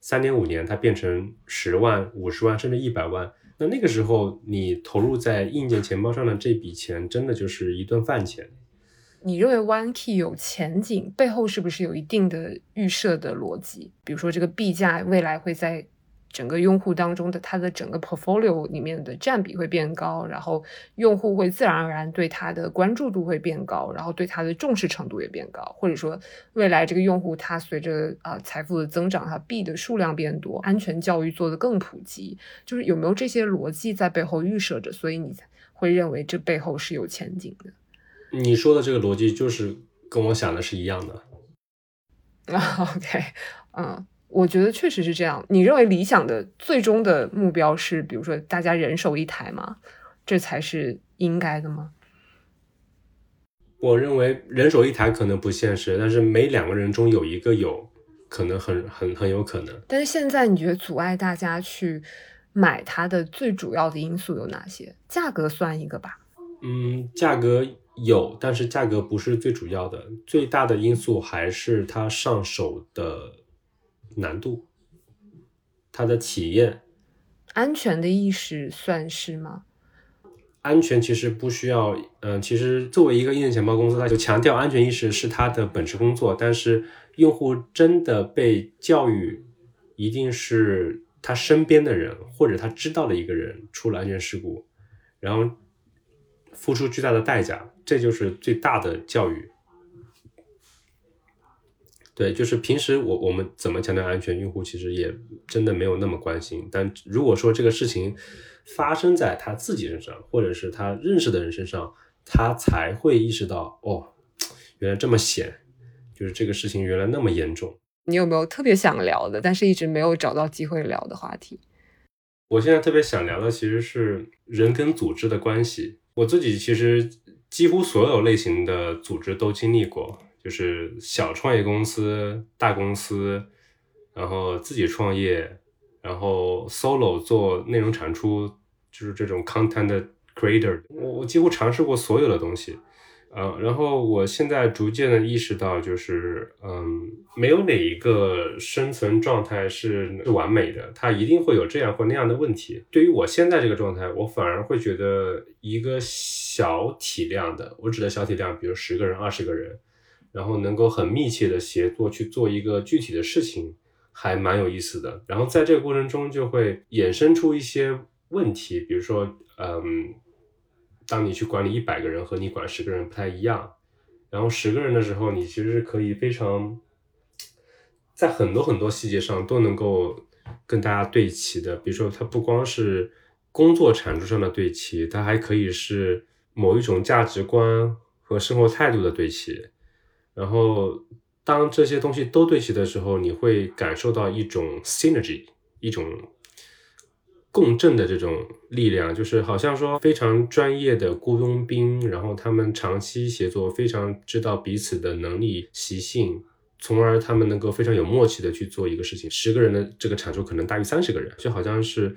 三年五年它变成十万、五十万甚至一百万。那那个时候，你投入在硬件钱包上的这笔钱，真的就是一顿饭钱。你认为 OneKey 有前景，背后是不是有一定的预设的逻辑？比如说，这个币价未来会在。整个用户当中的它的整个 portfolio 里面的占比会变高，然后用户会自然而然对它的关注度会变高，然后对它的重视程度也变高，或者说未来这个用户他随着啊财富的增长，他币的数量变多，安全教育做得更普及，就是有没有这些逻辑在背后预设着，所以你才会认为这背后是有前景的？你说的这个逻辑就是跟我想的是一样的。啊，[laughs] OK，嗯。我觉得确实是这样。你认为理想的最终的目标是，比如说大家人手一台吗？这才是应该的吗？我认为人手一台可能不现实，但是每两个人中有一个有可能很很很有可能。但是现在你觉得阻碍大家去买它的最主要的因素有哪些？价格算一个吧。嗯，价格有，但是价格不是最主要的，最大的因素还是它上手的难度，它的体验。安全的意识算是吗？安全其实不需要，嗯，其实作为一个硬件钱包公司，它就强调安全意识是它的本职工作。但是用户真的被教育，一定是他身边的人或者他知道的一个人出了安全事故，然后付出巨大的代价，这就是最大的教育。对，就是平时我我们怎么强调安全，用户其实也真的没有那么关心。但如果说这个事情，发生在他自己身上，或者是他认识的人身上，他才会意识到哦，原来这么险，就是这个事情原来那么严重。你有没有特别想聊的，但是一直没有找到机会聊的话题？我现在特别想聊的其实是人跟组织的关系。我自己其实几乎所有类型的组织都经历过，就是小创业公司、大公司，然后自己创业。然后 solo 做内容产出，就是这种 content creator，我我几乎尝试过所有的东西，呃，然后我现在逐渐的意识到，就是嗯，没有哪一个生存状态是完美的，它一定会有这样或那样的问题。对于我现在这个状态，我反而会觉得一个小体量的，我指的小体量，比如十个人、二十个人，然后能够很密切的协作去做一个具体的事情。还蛮有意思的，然后在这个过程中就会衍生出一些问题，比如说，嗯，当你去管理一百个人和你管十个人不太一样，然后十个人的时候，你其实是可以非常在很多很多细节上都能够跟大家对齐的，比如说它不光是工作产出上的对齐，它还可以是某一种价值观和生活态度的对齐，然后。当这些东西都对齐的时候，你会感受到一种 synergy，一种共振的这种力量，就是好像说非常专业的雇佣兵，然后他们长期协作，非常知道彼此的能力习性，从而他们能够非常有默契的去做一个事情。十个人的这个产出可能大于三十个人，就好像是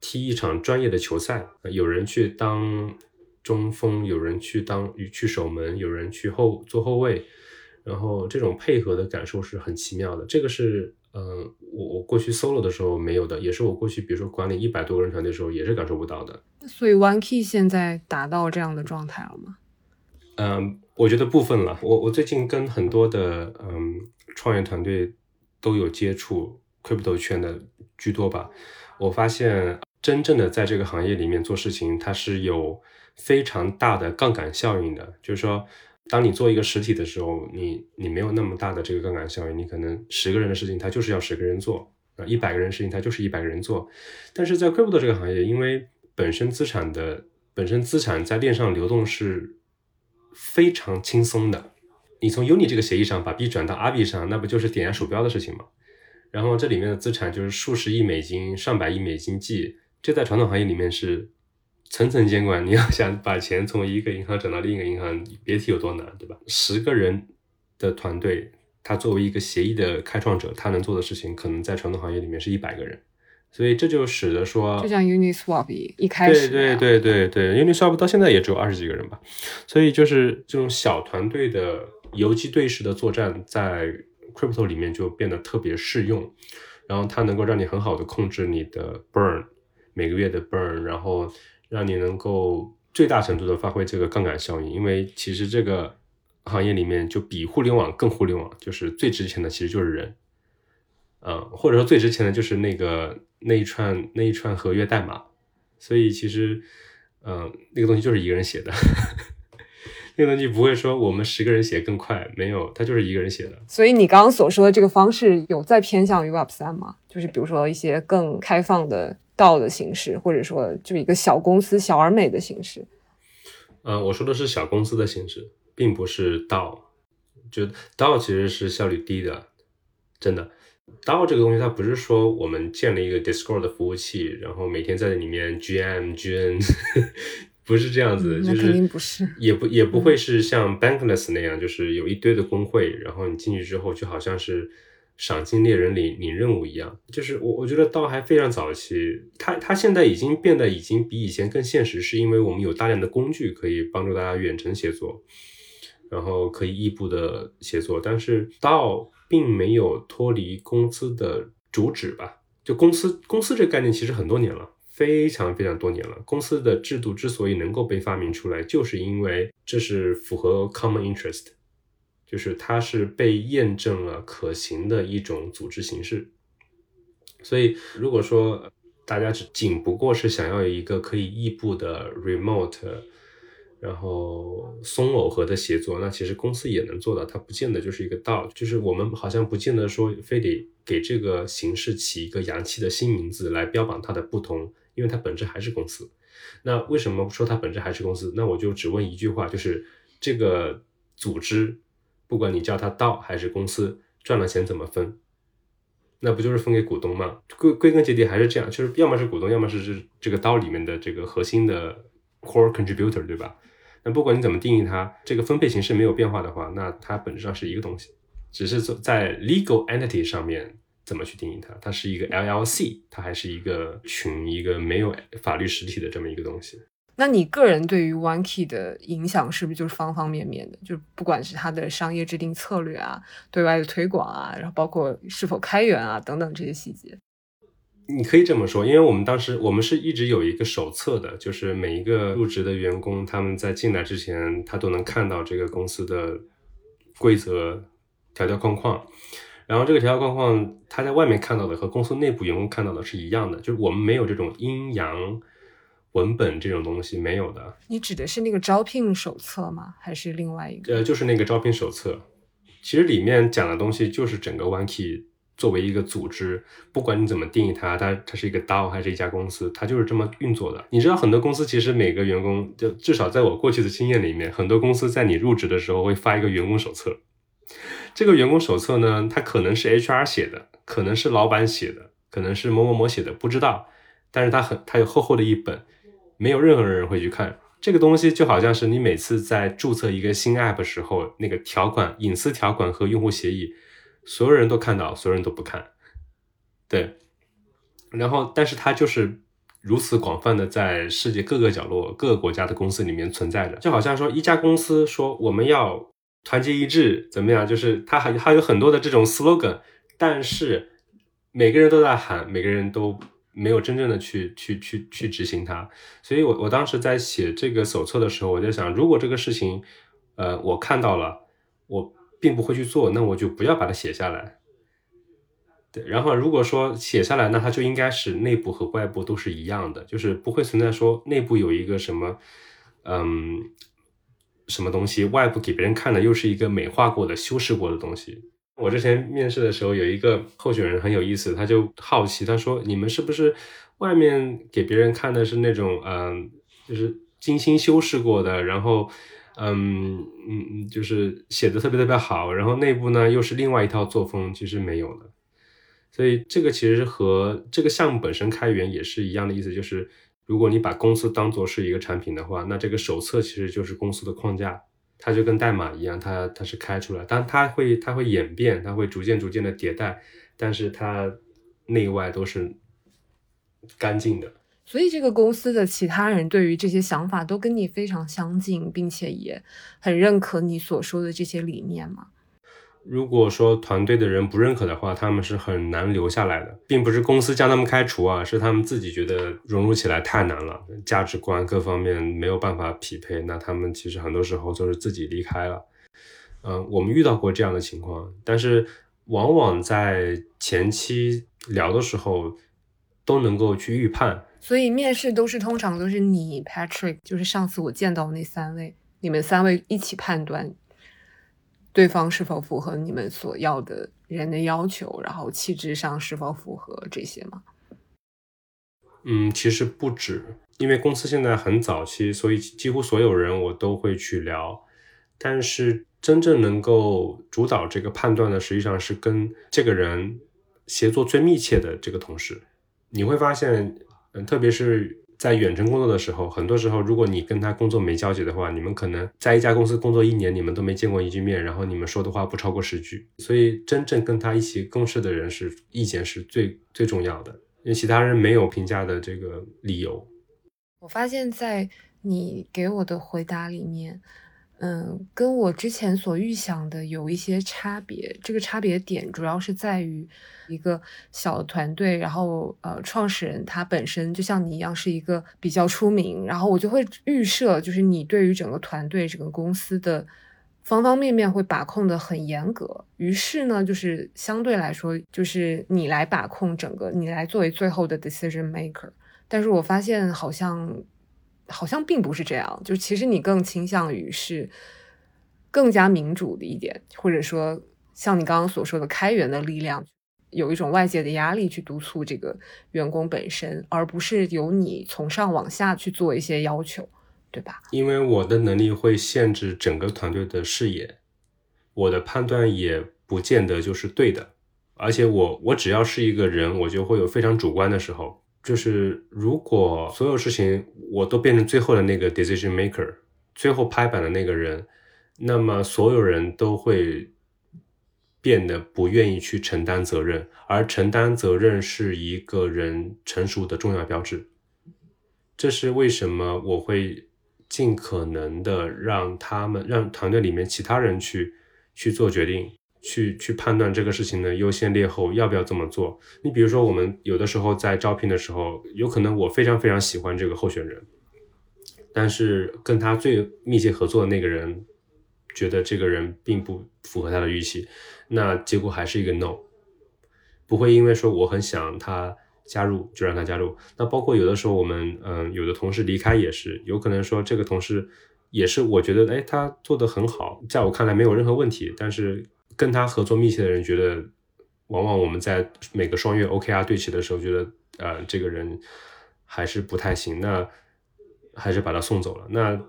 踢一场专业的球赛，有人去当中锋，有人去当去守门，有人去后做后卫。然后这种配合的感受是很奇妙的，这个是，嗯，我我过去 solo 的时候没有的，也是我过去比如说管理一百多个人团队的时候也是感受不到的。所以 One Key 现在达到这样的状态了吗？嗯，我觉得部分了。我我最近跟很多的嗯创业团队都有接触，crypto 圈的居多吧。我发现真正的在这个行业里面做事情，它是有非常大的杠杆效应的，就是说。当你做一个实体的时候，你你没有那么大的这个杠杆效应，你可能十个人的事情，他就是要十个人做啊，一百个人事情，他就是一百个人做。但是在 crypto 这个行业，因为本身资产的本身资产在链上流动是非常轻松的，你从 Uni 这个协议上把币转到阿币上，那不就是点下鼠标的事情吗？然后这里面的资产就是数十亿美金、上百亿美金计，这在传统行业里面是。层层监管，你要想把钱从一个银行转到另一个银行，别提有多难，对吧？十个人的团队，他作为一个协议的开创者，他能做的事情，可能在传统行业里面是一百个人，所以这就使得说，就像 Uniswap 一开始，对对对对对，Uniswap 到现在也只有二十几个人吧，所以就是这种小团队的游击队式的作战，在 Crypto 里面就变得特别适用，然后它能够让你很好的控制你的 Burn，每个月的 Burn，然后。让你能够最大程度的发挥这个杠杆效应，因为其实这个行业里面就比互联网更互联网，就是最值钱的其实就是人，嗯，或者说最值钱的就是那个那一串那一串合约代码，所以其实，嗯，那个东西就是一个人写的，[laughs] 那个东西不会说我们十个人写更快，没有，它就是一个人写的。所以你刚刚所说的这个方式有在偏向于 Web 三吗？就是比如说一些更开放的。道的形式，或者说就一个小公司小而美的形式。呃，我说的是小公司的形式，并不是道。就道其实是效率低的，真的。DAO 这个东西，它不是说我们建了一个 Discord 的服务器，然后每天在里面 GM、[laughs] GN，不是这样子，就是肯定不是，也不也不会是像 Bankless 那样，就是有一堆的工会，然后你进去之后就好像是赏金猎人领领任务一样。就是我我觉得 DAO 还非常早期，它它现在已经变得已经比以前更现实，是因为我们有大量的工具可以帮助大家远程协作，然后可以异步的协作，但是到。并没有脱离公司的主旨吧？就公司公司这个概念其实很多年了，非常非常多年了。公司的制度之所以能够被发明出来，就是因为这是符合 common interest，就是它是被验证了可行的一种组织形式。所以如果说大家只仅不过是想要一个可以异步的 remote。然后松耦合的协作，那其实公司也能做到，它不见得就是一个道，就是我们好像不见得说非得给这个形式起一个洋气的新名字来标榜它的不同，因为它本质还是公司。那为什么说它本质还是公司？那我就只问一句话，就是这个组织，不管你叫它道还是公司，赚了钱怎么分？那不就是分给股东吗？归归根结底还是这样，就是要么是股东，要么是这这个刀里面的这个核心的 core contributor，对吧？那不管你怎么定义它，这个分配形式没有变化的话，那它本质上是一个东西，只是在 legal entity 上面怎么去定义它。它是一个 LLC，它还是一个群，一个没有法律实体的这么一个东西。那你个人对于 One Key 的影响是不是就是方方面面的？就不管是它的商业制定策略啊，对外的推广啊，然后包括是否开源啊等等这些细节。你可以这么说，因为我们当时我们是一直有一个手册的，就是每一个入职的员工，他们在进来之前，他都能看到这个公司的规则条条框框。然后这个条条框框，他在外面看到的和公司内部员工看到的是一样的，就是我们没有这种阴阳文本这种东西，没有的。你指的是那个招聘手册吗？还是另外一个？呃，就是那个招聘手册，其实里面讲的东西就是整个 One Key。作为一个组织，不管你怎么定义它，它它是一个 DAO 还是一家公司，它就是这么运作的。你知道，很多公司其实每个员工，就至少在我过去的经验里面，很多公司在你入职的时候会发一个员工手册。这个员工手册呢，它可能是 HR 写的，可能是老板写的，可能是某某某写的，不知道。但是它很，它有厚厚的一本，没有任何人会去看。这个东西就好像是你每次在注册一个新 App 时候，那个条款、隐私条款和用户协议。所有人都看到，所有人都不看，对。然后，但是它就是如此广泛的在世界各个角落、各个国家的公司里面存在着，就好像说一家公司说我们要团结一致，怎么样？就是它还它有很多的这种 slogan，但是每个人都在喊，每个人都没有真正的去去去去执行它。所以我我当时在写这个手册的时候，我在想，如果这个事情，呃，我看到了，我。并不会去做，那我就不要把它写下来。对，然后如果说写下来，那它就应该是内部和外部都是一样的，就是不会存在说内部有一个什么，嗯，什么东西，外部给别人看的又是一个美化过的、修饰过的东西。我之前面试的时候，有一个候选人很有意思，他就好奇，他说：“你们是不是外面给别人看的是那种，嗯，就是精心修饰过的，然后？”嗯嗯嗯，就是写的特别特别好，然后内部呢又是另外一套作风，其实没有的。所以这个其实和这个项目本身开源也是一样的意思，就是如果你把公司当做是一个产品的话，那这个手册其实就是公司的框架，它就跟代码一样，它它是开出来，但它会它会演变，它会逐渐逐渐的迭代，但是它内外都是干净的。所以，这个公司的其他人对于这些想法都跟你非常相近，并且也很认可你所说的这些理念吗？如果说团队的人不认可的话，他们是很难留下来的，并不是公司将他们开除啊，是他们自己觉得融入起来太难了，价值观各方面没有办法匹配，那他们其实很多时候就是自己离开了。嗯，我们遇到过这样的情况，但是往往在前期聊的时候都能够去预判。所以面试都是通常都是你 Patrick，就是上次我见到那三位，你们三位一起判断对方是否符合你们所要的人的要求，然后气质上是否符合这些吗？嗯，其实不止，因为公司现在很早期，所以几乎所有人我都会去聊，但是真正能够主导这个判断的，实际上是跟这个人。协作最密切的这个同事。你会发现，嗯，特别是在远程工作的时候，很多时候，如果你跟他工作没交集的话，你们可能在一家公司工作一年，你们都没见过一句面，然后你们说的话不超过十句。所以，真正跟他一起共事的人是意见是最最重要的，因为其他人没有评价的这个理由。我发现，在你给我的回答里面。嗯，跟我之前所预想的有一些差别。这个差别点主要是在于一个小团队，然后呃，创始人他本身就像你一样是一个比较出名，然后我就会预设，就是你对于整个团队、整个公司的方方面面会把控的很严格。于是呢，就是相对来说，就是你来把控整个，你来作为最后的 decision maker。但是我发现好像。好像并不是这样，就其实你更倾向于是更加民主的一点，或者说像你刚刚所说的开源的力量，有一种外界的压力去督促这个员工本身，而不是由你从上往下去做一些要求，对吧？因为我的能力会限制整个团队的视野，我的判断也不见得就是对的，而且我我只要是一个人，我就会有非常主观的时候。就是如果所有事情我都变成最后的那个 decision maker，最后拍板的那个人，那么所有人都会变得不愿意去承担责任，而承担责任是一个人成熟的重要标志。这是为什么我会尽可能的让他们让团队里面其他人去去做决定。去去判断这个事情的优先劣后，要不要这么做？你比如说，我们有的时候在招聘的时候，有可能我非常非常喜欢这个候选人，但是跟他最密切合作的那个人觉得这个人并不符合他的预期，那结果还是一个 no，不会因为说我很想他加入就让他加入。那包括有的时候我们嗯有的同事离开也是有可能说这个同事也是我觉得哎他做的很好，在我看来没有任何问题，但是。跟他合作密切的人觉得，往往我们在每个双月 OKR 对齐的时候，觉得呃这个人还是不太行，那还是把他送走了。那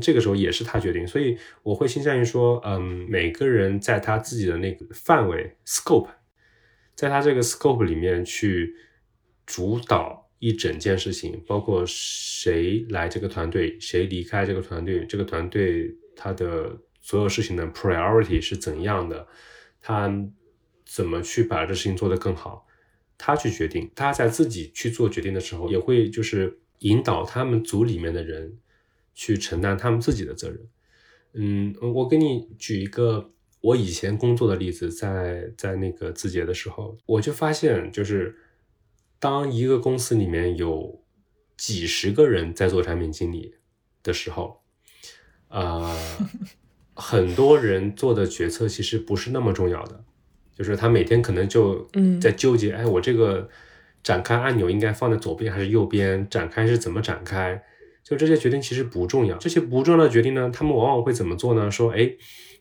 这个时候也是他决定，所以我会倾向于说，嗯，每个人在他自己的那个范围 scope，在他这个 scope 里面去主导一整件事情，包括谁来这个团队，谁离开这个团队，这个团队他的。所有事情的 priority 是怎样的？他怎么去把这事情做得更好？他去决定。他在自己去做决定的时候，也会就是引导他们组里面的人去承担他们自己的责任。嗯，我给你举一个我以前工作的例子，在在那个字节的时候，我就发现，就是当一个公司里面有几十个人在做产品经理的时候，啊。[laughs] 很多人做的决策其实不是那么重要的，就是他每天可能就在纠结，哎，我这个展开按钮应该放在左边还是右边？展开是怎么展开？就这些决定其实不重要。这些不重要的决定呢，他们往往会怎么做呢？说，哎，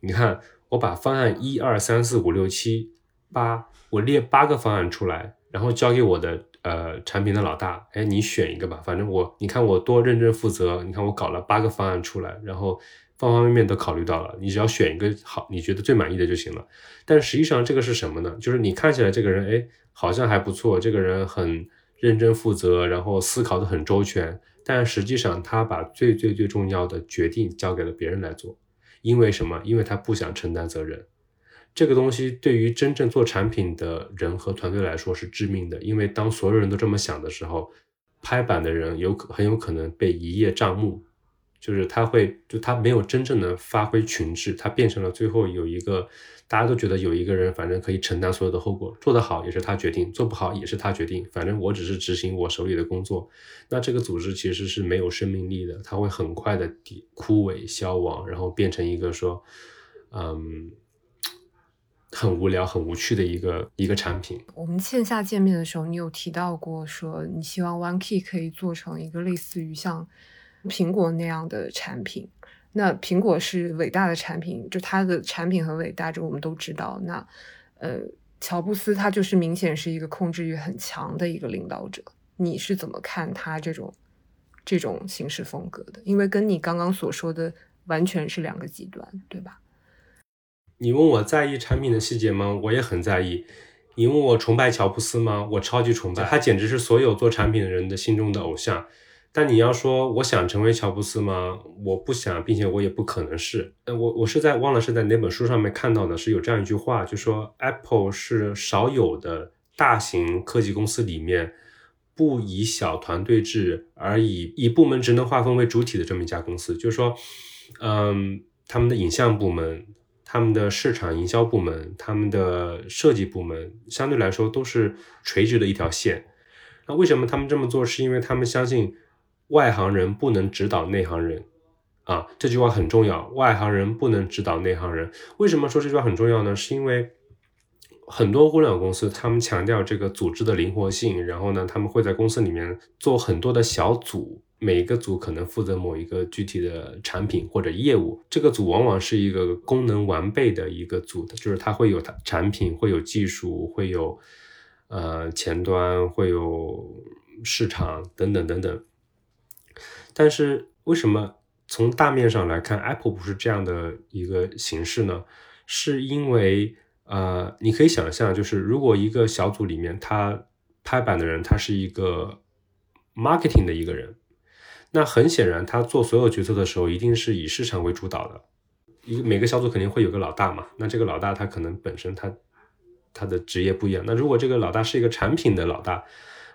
你看，我把方案一二三四五六七八，我列八个方案出来，然后交给我的呃产品的老大，哎，你选一个吧，反正我你看我多认真负责，你看我搞了八个方案出来，然后。方方面面都考虑到了，你只要选一个好，你觉得最满意的就行了。但实际上这个是什么呢？就是你看起来这个人，哎，好像还不错，这个人很认真负责，然后思考的很周全。但实际上他把最最最重要的决定交给了别人来做，因为什么？因为他不想承担责任。这个东西对于真正做产品的人和团队来说是致命的，因为当所有人都这么想的时候，拍板的人有可很有可能被一叶障目。就是他会，就他没有真正的发挥群智，他变成了最后有一个，大家都觉得有一个人，反正可以承担所有的后果，做得好也是他决定，做不好也是他决定，反正我只是执行我手里的工作。那这个组织其实是没有生命力的，它会很快的枯萎消亡，然后变成一个说，嗯，很无聊、很无趣的一个一个产品。我们线下见面的时候，你有提到过说，你希望 One Key 可以做成一个类似于像。苹果那样的产品，那苹果是伟大的产品，就它的产品很伟大，这我们都知道。那呃，乔布斯他就是明显是一个控制欲很强的一个领导者。你是怎么看他这种这种行事风格的？因为跟你刚刚所说的完全是两个极端，对吧？你问我在意产品的细节吗？我也很在意，你问我崇拜乔布斯吗？我超级崇拜，他简直是所有做产品的人的心中的偶像。但你要说我想成为乔布斯吗？我不想，并且我也不可能是。呃，我我是在忘了是在哪本书上面看到的，是有这样一句话，就说 Apple 是少有的大型科技公司里面不以小团队制，而以以部门职能划分为主体的这么一家公司。就是说，嗯，他们的影像部门。他们的市场营销部门，他们的设计部门相对来说都是垂直的一条线。那为什么他们这么做？是因为他们相信外行人不能指导内行人啊，这句话很重要。外行人不能指导内行人。为什么说这句话很重要呢？是因为很多互联网公司他们强调这个组织的灵活性，然后呢，他们会在公司里面做很多的小组。每一个组可能负责某一个具体的产品或者业务，这个组往往是一个功能完备的一个组的，就是它会有它产品，会有技术，会有呃前端，会有市场等等等等。但是为什么从大面上来看，Apple 不是这样的一个形式呢？是因为呃，你可以想象，就是如果一个小组里面，他拍板的人，他是一个 marketing 的一个人。那很显然，他做所有决策的时候，一定是以市场为主导的。一每个小组肯定会有个老大嘛。那这个老大他可能本身他他的职业不一样。那如果这个老大是一个产品的老大，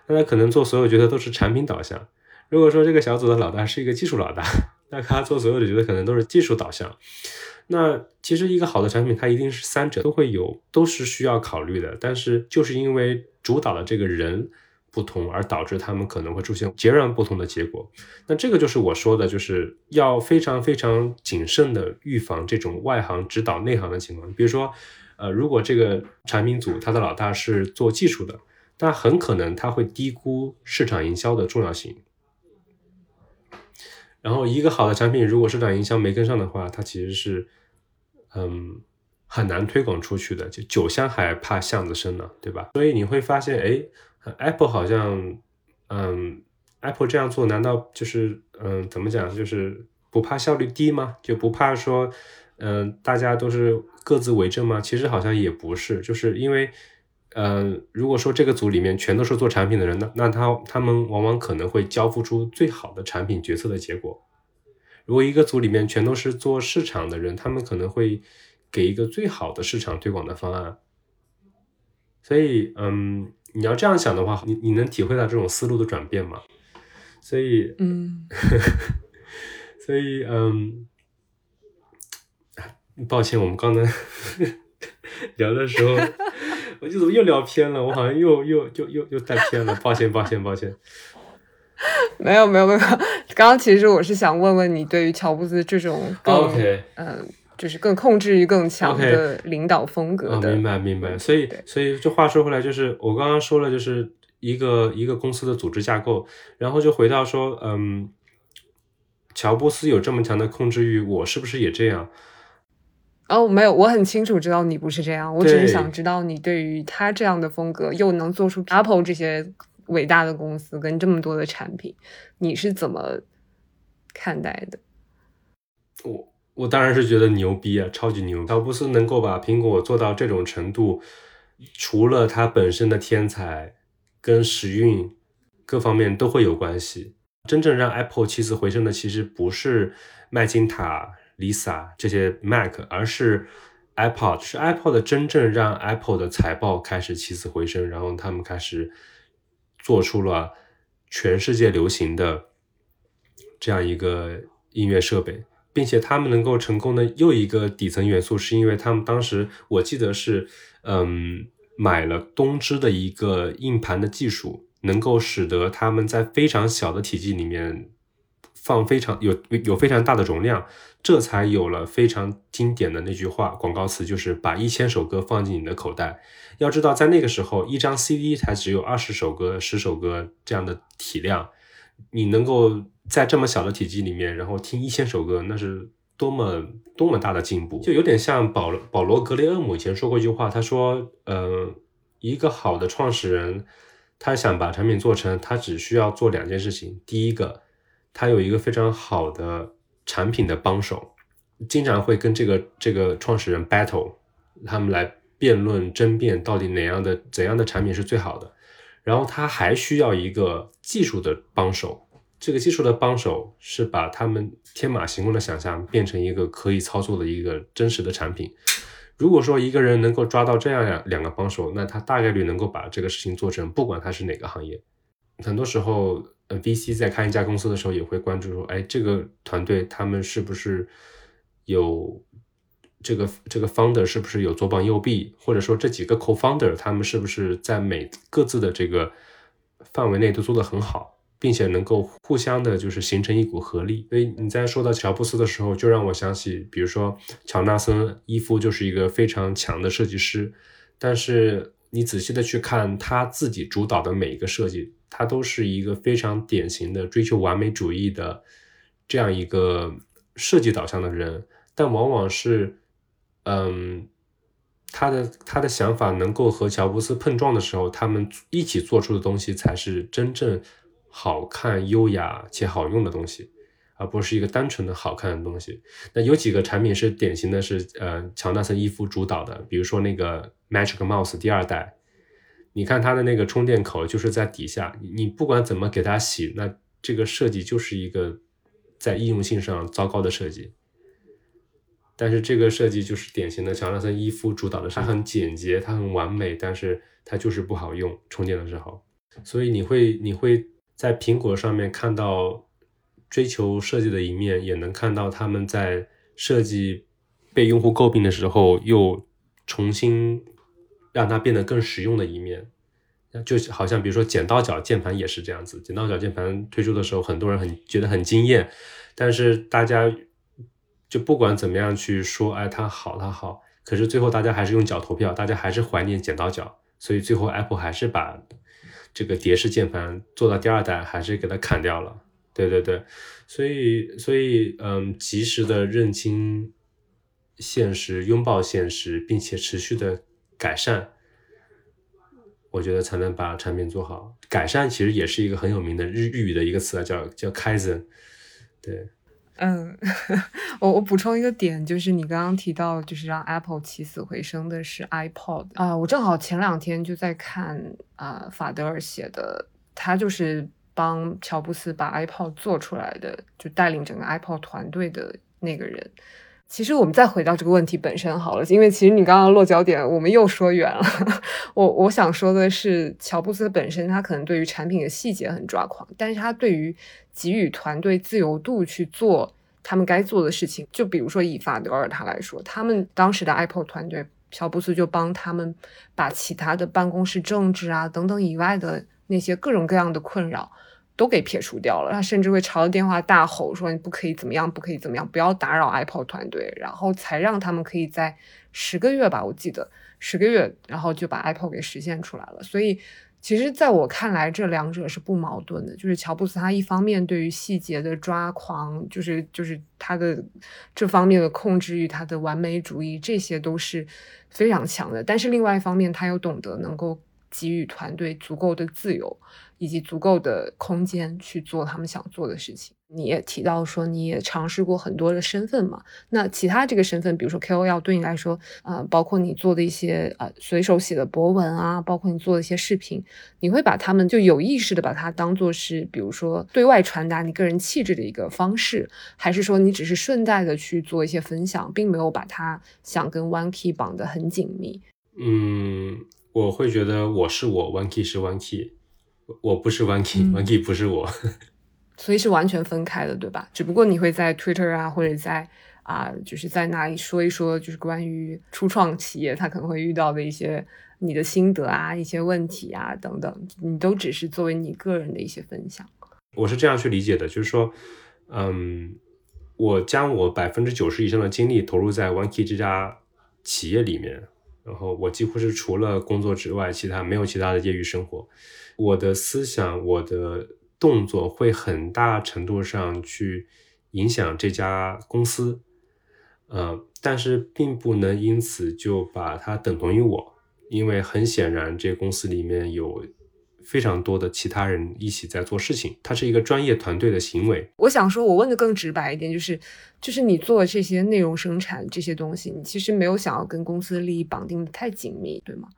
那他可能做所有决策都是产品导向。如果说这个小组的老大是一个技术老大，[laughs] 那他做所有的决策可能都是技术导向。那其实一个好的产品，它一定是三者都会有，都是需要考虑的。但是就是因为主导的这个人。不同而导致他们可能会出现截然不同的结果，那这个就是我说的，就是要非常非常谨慎的预防这种外行指导内行的情况。比如说，呃，如果这个产品组他的老大是做技术的，那很可能他会低估市场营销的重要性。然后，一个好的产品如果市场营销没跟上的话，它其实是，嗯，很难推广出去的。就酒香还怕巷子深呢，对吧？所以你会发现，哎。Apple 好像，嗯，Apple 这样做难道就是，嗯，怎么讲，就是不怕效率低吗？就不怕说，嗯，大家都是各自为政吗？其实好像也不是，就是因为，嗯，如果说这个组里面全都是做产品的人，那那他他们往往可能会交付出最好的产品决策的结果。如果一个组里面全都是做市场的人，他们可能会给一个最好的市场推广的方案。所以，嗯。你要这样想的话，你你能体会到这种思路的转变吗？所以，嗯，[laughs] 所以，嗯，抱歉，我们刚才 [laughs] 聊的时候，[laughs] 我就怎么又聊偏了？我好像又又又又又带偏了，抱歉，抱歉，抱歉。[laughs] 没有，没有，没有。刚刚其实我是想问问你，对于乔布斯这种，OK，嗯。就是更控制欲更强的领导风格的，明白明白。所以所以这话说回来，就是我刚刚说了，就是一个一个公司的组织架构，然后就回到说，嗯，乔布斯有这么强的控制欲，我是不是也这样？哦，没有，我很清楚知道你不是这样，我只是想知道你对于他这样的风格，又能做出 Apple 这些伟大的公司跟这么多的产品，你是怎么看待的？我。我当然是觉得牛逼啊，超级牛！乔布斯能够把苹果做到这种程度，除了他本身的天才，跟时运各方面都会有关系。真正让 Apple 起死回生的，其实不是麦金塔、Lisa 这些 Mac，而是 iPod。是 iPod 真正让 Apple 的财报开始起死回生，然后他们开始做出了全世界流行的这样一个音乐设备。并且他们能够成功的又一个底层元素，是因为他们当时我记得是，嗯，买了东芝的一个硬盘的技术，能够使得他们在非常小的体积里面放非常有有非常大的容量，这才有了非常经典的那句话广告词，就是把一千首歌放进你的口袋。要知道，在那个时候，一张 CD 才只有二十首歌、十首歌这样的体量，你能够。在这么小的体积里面，然后听一千首歌，那是多么多么大的进步，就有点像保罗保罗格雷厄姆以前说过一句话，他说，呃，一个好的创始人，他想把产品做成，他只需要做两件事情，第一个，他有一个非常好的产品的帮手，经常会跟这个这个创始人 battle，他们来。辩论争辩到底哪样的怎样的产品是最好的，然后他还需要一个技术的帮手，这个技术的帮手是把他们天马行空的想象变成一个可以操作的一个真实的产品。如果说一个人能够抓到这样两两个帮手，那他大概率能够把这个事情做成，不管他是哪个行业。很多时候，呃，VC 在看一家公司的时候也会关注说，哎，这个团队他们是不是有。这个这个 founder 是不是有左膀右臂，或者说这几个 co-founder 他们是不是在每各自的这个范围内都做得很好，并且能够互相的，就是形成一股合力。所以你在说到乔布斯的时候，就让我想起，比如说乔纳森伊夫就是一个非常强的设计师，但是你仔细的去看他自己主导的每一个设计，他都是一个非常典型的追求完美主义的这样一个设计导向的人，但往往是。嗯，他的他的想法能够和乔布斯碰撞的时候，他们一起做出的东西才是真正好看、优雅且好用的东西，而不是一个单纯的好看的东西。那有几个产品是典型的，是呃乔纳森伊夫主导的，比如说那个 Magic Mouse 第二代，你看它的那个充电口就是在底下，你不管怎么给它洗，那这个设计就是一个在易用性上糟糕的设计。但是这个设计就是典型的乔纳森伊夫主导的，它很简洁，它很完美，但是它就是不好用，充电的时候。所以你会你会在苹果上面看到追求设计的一面，也能看到他们在设计被用户诟病的时候，又重新让它变得更实用的一面。就好像比如说剪刀脚键盘也是这样子，剪刀脚键盘推出的时候，很多人很觉得很惊艳，但是大家。就不管怎么样去说，哎，它好，它好，可是最后大家还是用脚投票，大家还是怀念剪刀脚，所以最后 Apple 还是把这个蝶式键盘做到第二代，还是给它砍掉了。对对对，所以所以嗯，及时的认清现实，拥抱现实，并且持续的改善，我觉得才能把产品做好。改善其实也是一个很有名的日日语的一个词啊，叫叫 Kaizen，对。嗯，[laughs] 我我补充一个点，就是你刚刚提到，就是让 Apple 起死回生的是 iPod 啊。我正好前两天就在看啊，法德尔写的，他就是帮乔布斯把 iPod 做出来的，就带领整个 iPod 团队的那个人。其实我们再回到这个问题本身好了，因为其实你刚刚落脚点，我们又说远了。[laughs] 我我想说的是，乔布斯本身他可能对于产品的细节很抓狂，但是他对于给予团队自由度去做他们该做的事情，就比如说以法德尔他来说，他们当时的 Apple 团队，乔布斯就帮他们把其他的办公室政治啊等等以外的那些各种各样的困扰。都给撇除掉了，他甚至会朝着电话大吼说：“你不可以怎么样，不可以怎么样，不要打扰 Apple 团队。”然后才让他们可以在十个月吧，我记得十个月，然后就把 Apple 给实现出来了。所以，其实在我看来，这两者是不矛盾的。就是乔布斯他一方面对于细节的抓狂，就是就是他的这方面的控制欲，他的完美主义，这些都是非常强的。但是另外一方面，他又懂得能够给予团队足够的自由。以及足够的空间去做他们想做的事情。你也提到说，你也尝试过很多的身份嘛？那其他这个身份，比如说 KOL，对你来说，呃，包括你做的一些呃随手写的博文啊，包括你做的一些视频，你会把他们就有意识的把它当做是，比如说对外传达你个人气质的一个方式，还是说你只是顺带的去做一些分享，并没有把它想跟 One Key 绑得很紧密？嗯，我会觉得我是我，One Key 是 One Key。我不是 One Key，One Key 不是我，[laughs] 所以是完全分开的，对吧？只不过你会在 Twitter 啊，或者在啊，就是在那里说一说，就是关于初创企业他可能会遇到的一些你的心得啊、一些问题啊等等，你都只是作为你个人的一些分享。我是这样去理解的，就是说，嗯，我将我百分之九十以上的精力投入在 One Key 这家企业里面，然后我几乎是除了工作之外，其他没有其他的业余生活。我的思想，我的动作会很大程度上去影响这家公司，呃，但是并不能因此就把它等同于我，因为很显然，这公司里面有非常多的其他人一起在做事情，它是一个专业团队的行为。我想说，我问的更直白一点，就是就是你做这些内容生产这些东西，你其实没有想要跟公司的利益绑定的太紧密，对吗？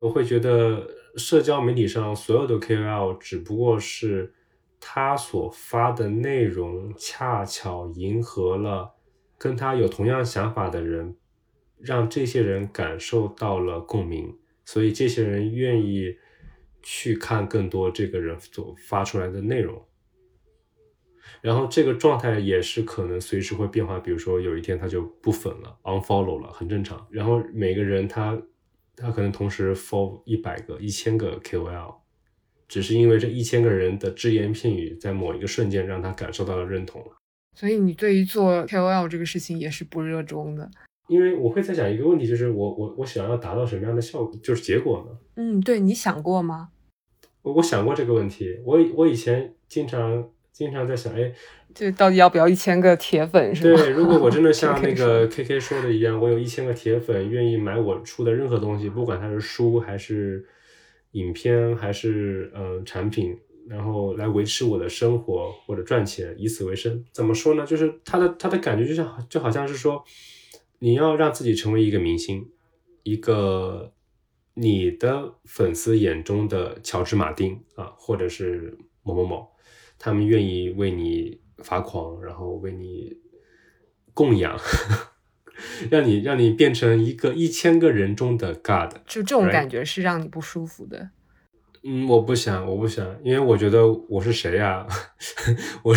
我会觉得社交媒体上所有的 KOL 只不过是他所发的内容恰巧迎合了跟他有同样想法的人，让这些人感受到了共鸣，所以这些人愿意去看更多这个人所发出来的内容。然后这个状态也是可能随时会变化，比如说有一天他就不粉了，unfollow 了，很正常。然后每个人他。他可能同时 follow 一百个、一千个 KOL，只是因为这一千个人的只言片语，在某一个瞬间让他感受到了认同。所以你对于做 KOL 这个事情也是不热衷的。因为我会在想一个问题，就是我我我想要达到什么样的效果，就是结果呢？嗯，对你想过吗？我我想过这个问题，我我以前经常。经常在想，哎，这到底要不要一千个铁粉？是吗？对，如果我真的 [laughs] 像那个 K K 说的一样，我有一千个铁粉，愿意买我出的任何东西，不管它是书还是影片还是嗯产品，然后来维持我的生活或者赚钱，以此为生。怎么说呢？就是他的他的感觉就像就好像是说，你要让自己成为一个明星，一个你的粉丝眼中的乔治马丁啊，或者是某某某。他们愿意为你发狂，然后为你供养，[laughs] 让你让你变成一个一千个人中的 God，就这种感觉是让你不舒服的。嗯，我不想，我不想，因为我觉得我是谁 [laughs] 呀？我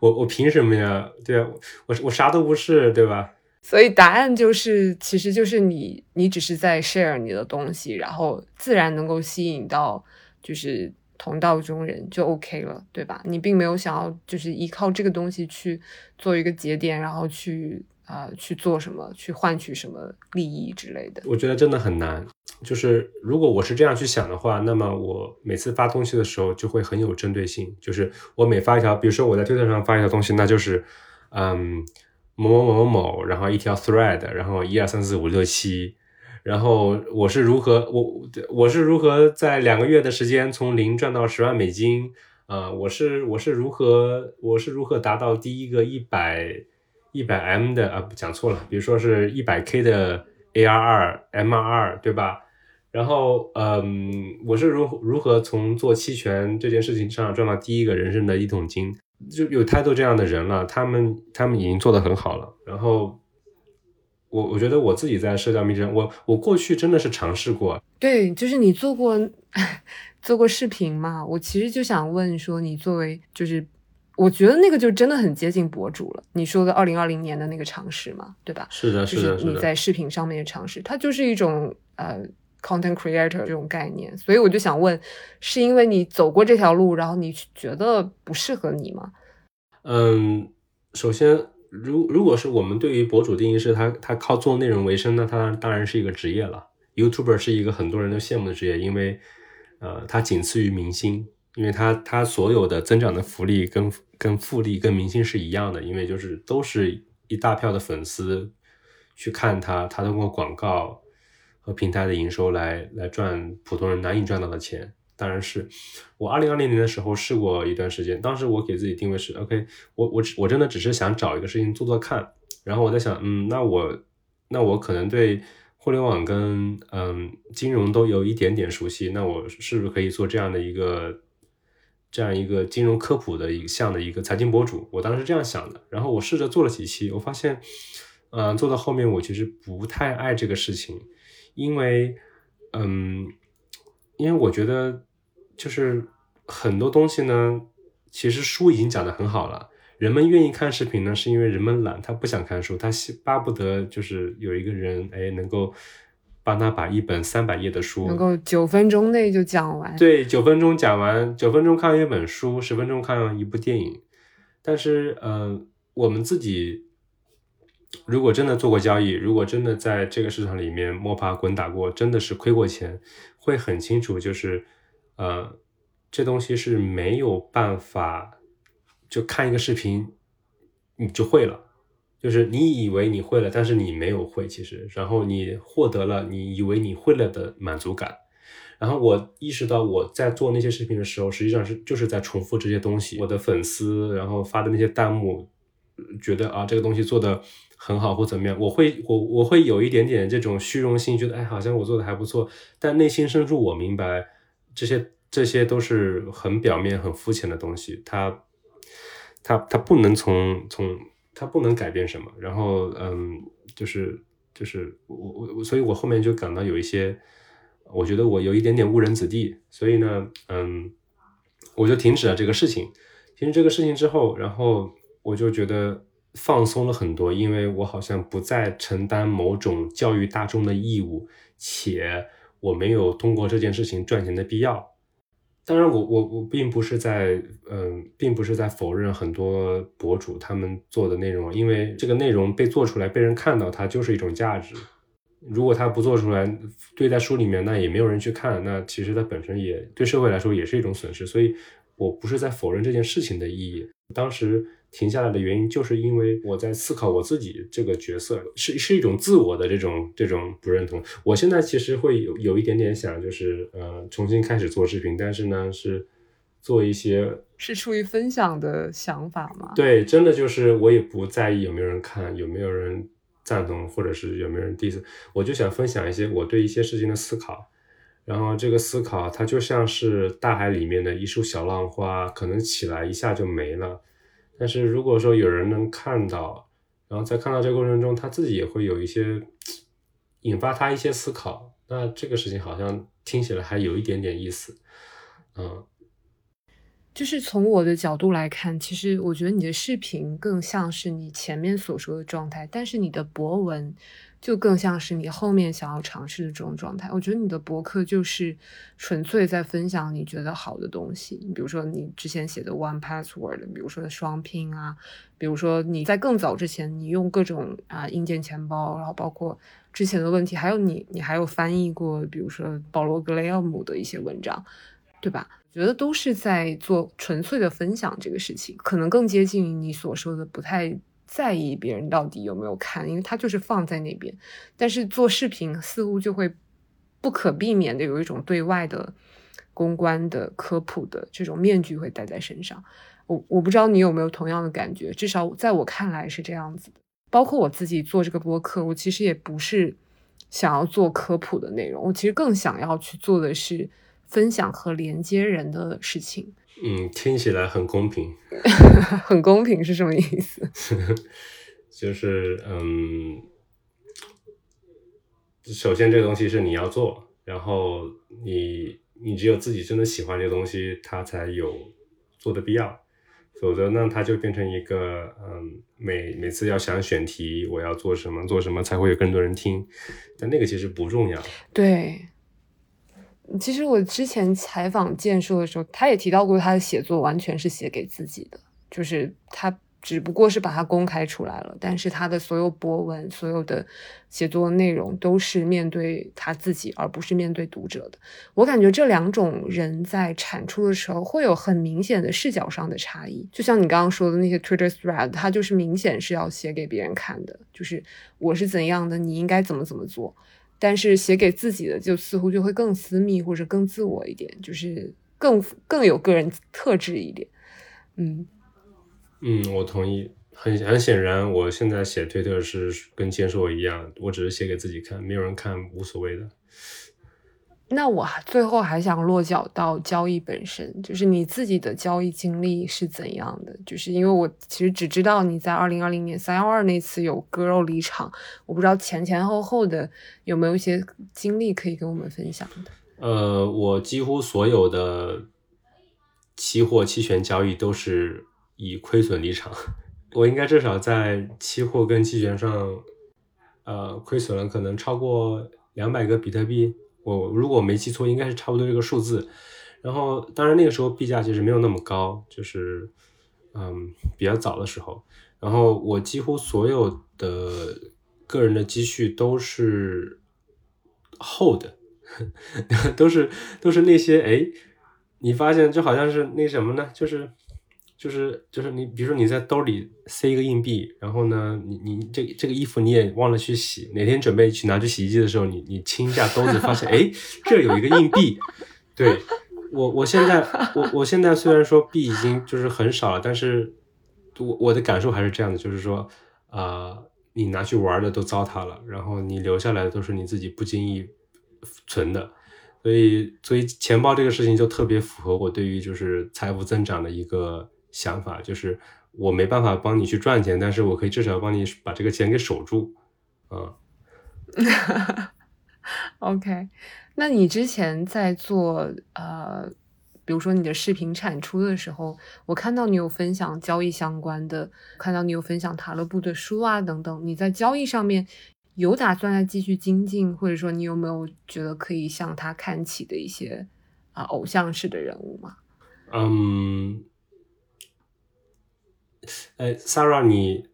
我我凭什么呀？对啊，我我啥都不是，对吧？所以答案就是，其实就是你，你只是在 share 你的东西，然后自然能够吸引到，就是。同道中人就 OK 了，对吧？你并没有想要就是依靠这个东西去做一个节点，然后去啊去做什么，去换取什么利益之类的。我觉得真的很难。就是如果我是这样去想的话，那么我每次发东西的时候就会很有针对性。就是我每发一条，比如说我在推特上发一条东西，那就是嗯某某某某某，然后一条 thread，然后一二三四五六七。然后我是如何我我是如何在两个月的时间从零赚到十万美金啊？我是我是如何我是如何达到第一个一百一百 M 的啊？讲错了，比如说是一百 K 的 ARR MRR 对吧？然后嗯，我是如如何从做期权这件事情上赚到第一个人生的一桶金？就有太多这样的人了，他们他们已经做得很好了，然后。我我觉得我自己在社交媒体上，我我过去真的是尝试过。对，就是你做过 [laughs] 做过视频嘛？我其实就想问说，你作为就是，我觉得那个就真的很接近博主了。你说的二零二零年的那个尝试嘛，对吧？是的，是的，是的。你在视频上面的尝试，它就是一种呃 content creator 这种概念。所以我就想问，是因为你走过这条路，然后你觉得不适合你吗？嗯，首先。如如果是我们对于博主定义是他他靠做内容为生，那他当然是一个职业了。YouTuber 是一个很多人都羡慕的职业，因为呃，他仅次于明星，因为他他所有的增长的福利跟跟复利跟明星是一样的，因为就是都是一大票的粉丝去看他，他通过广告和平台的营收来来赚普通人难以赚到的钱。当然是我二零二零年的时候试过一段时间，当时我给自己定位是 OK，我我我真的只是想找一个事情做做看，然后我在想，嗯，那我那我可能对互联网跟嗯金融都有一点点熟悉，那我是不是可以做这样的一个这样一个金融科普的一项的一个财经博主？我当时这样想的，然后我试着做了几期，我发现，嗯，做到后面我其实不太爱这个事情，因为嗯，因为我觉得。就是很多东西呢，其实书已经讲的很好了。人们愿意看视频呢，是因为人们懒，他不想看书，他巴不得就是有一个人，哎，能够帮他把一本三百页的书，能够九分钟内就讲完。对，九分钟讲完，九分钟看完一本书，十分钟看完一部电影。但是，呃，我们自己如果真的做过交易，如果真的在这个市场里面摸爬滚打过，真的是亏过钱，会很清楚，就是。呃，这东西是没有办法，就看一个视频，你就会了。就是你以为你会了，但是你没有会，其实，然后你获得了你以为你会了的满足感，然后我意识到我在做那些视频的时候，实际上是就是在重复这些东西。我的粉丝然后发的那些弹幕，觉得啊这个东西做的很好或怎么样，我会我我会有一点点这种虚荣心，觉得哎好像我做的还不错，但内心深处我明白这些这些都是很表面很肤浅的东西，它它它不能从从它不能改变什么。然后嗯就是就是我我，所以我后面就感到有一些。我觉得我有一点点误人子弟，所以呢，嗯，我就停止了这个事情。停止这个事情之后，然后我就觉得放松了很多，因为我好像不再承担某种教育大众的义务，且我没有通过这件事情赚钱的必要。当然，我我我并不是在，嗯，并不是在否认很多博主他们做的内容，因为这个内容被做出来，被人看到，它就是一种价值。如果他不做出来，对在书里面，那也没有人去看，那其实它本身也对社会来说也是一种损失。所以，我不是在否认这件事情的意义。当时停下来的原因，就是因为我在思考我自己这个角色是是一种自我的这种这种不认同。我现在其实会有有一点点想，就是呃重新开始做视频，但是呢是做一些是出于分享的想法吗？对，真的就是我也不在意有没有人看，有没有人。赞同，或者是有没有人第一次，我就想分享一些我对一些事情的思考。然后这个思考，它就像是大海里面的一束小浪花，可能起来一下就没了。但是如果说有人能看到，然后在看到这个过程中，他自己也会有一些引发他一些思考，那这个事情好像听起来还有一点点意思，嗯。就是从我的角度来看，其实我觉得你的视频更像是你前面所说的状态，但是你的博文就更像是你后面想要尝试的这种状态。我觉得你的博客就是纯粹在分享你觉得好的东西，比如说你之前写的 One Password，比如说双拼啊，比如说你在更早之前你用各种啊硬件钱包，然后包括之前的问题，还有你你还有翻译过，比如说保罗格雷厄姆的一些文章，对吧？我觉得都是在做纯粹的分享这个事情，可能更接近于你所说的不太在意别人到底有没有看，因为它就是放在那边。但是做视频似乎就会不可避免的有一种对外的公关的科普的这种面具会戴在身上。我我不知道你有没有同样的感觉，至少在我看来是这样子的。包括我自己做这个播客，我其实也不是想要做科普的内容，我其实更想要去做的是。分享和连接人的事情，嗯，听起来很公平。[laughs] 很公平是什么意思？[laughs] 就是嗯，首先这个东西是你要做，然后你你只有自己真的喜欢这个东西，它才有做的必要。否则呢，它就变成一个嗯，每每次要想选题，我要做什么做什么才会有更多人听，但那个其实不重要。对。其实我之前采访建硕的时候，他也提到过，他的写作完全是写给自己的，就是他只不过是把它公开出来了，但是他的所有博文、所有的写作内容都是面对他自己，而不是面对读者的。我感觉这两种人在产出的时候会有很明显的视角上的差异。就像你刚刚说的那些 Twitter thread，它就是明显是要写给别人看的，就是我是怎样的，你应该怎么怎么做。但是写给自己的就似乎就会更私密或者更自我一点，就是更更有个人特质一点。嗯嗯，我同意。很很显然，我现在写推特是跟签售一样，我只是写给自己看，没有人看无所谓的。那我最后还想落脚到交易本身，就是你自己的交易经历是怎样的？就是因为我其实只知道你在二零二零年三幺二那次有割肉离场，我不知道前前后后的有没有一些经历可以跟我们分享的。呃，我几乎所有的期货期权交易都是以亏损离场，我应该至少在期货跟期权上，呃，亏损了可能超过两百个比特币。我如果没记错，应该是差不多这个数字。然后，当然那个时候币价其实没有那么高，就是嗯比较早的时候。然后我几乎所有的个人的积蓄都是厚的，[laughs] 都是都是那些哎，你发现就好像是那什么呢？就是就是就是你，比如说你在兜里塞一个硬币，然后呢，你你这这个衣服你也忘了去洗，哪天准备去拿去洗衣机的时候，你你清一下兜子，发现哎，这有一个硬币。对我我现在我我现在虽然说币已经就是很少了，但是我我的感受还是这样的，就是说啊，你拿去玩的都糟蹋了，然后你留下来的都是你自己不经意存的。所以，所以钱包这个事情就特别符合我对于就是财富增长的一个想法，就是我没办法帮你去赚钱，但是我可以至少帮你把这个钱给守住，啊。[laughs] OK，那你之前在做呃，比如说你的视频产出的时候，我看到你有分享交易相关的，看到你有分享塔勒布的书啊等等，你在交易上面。有打算再继续精进，或者说你有没有觉得可以向他看齐的一些啊偶像式的人物吗？嗯，哎，Sarah，你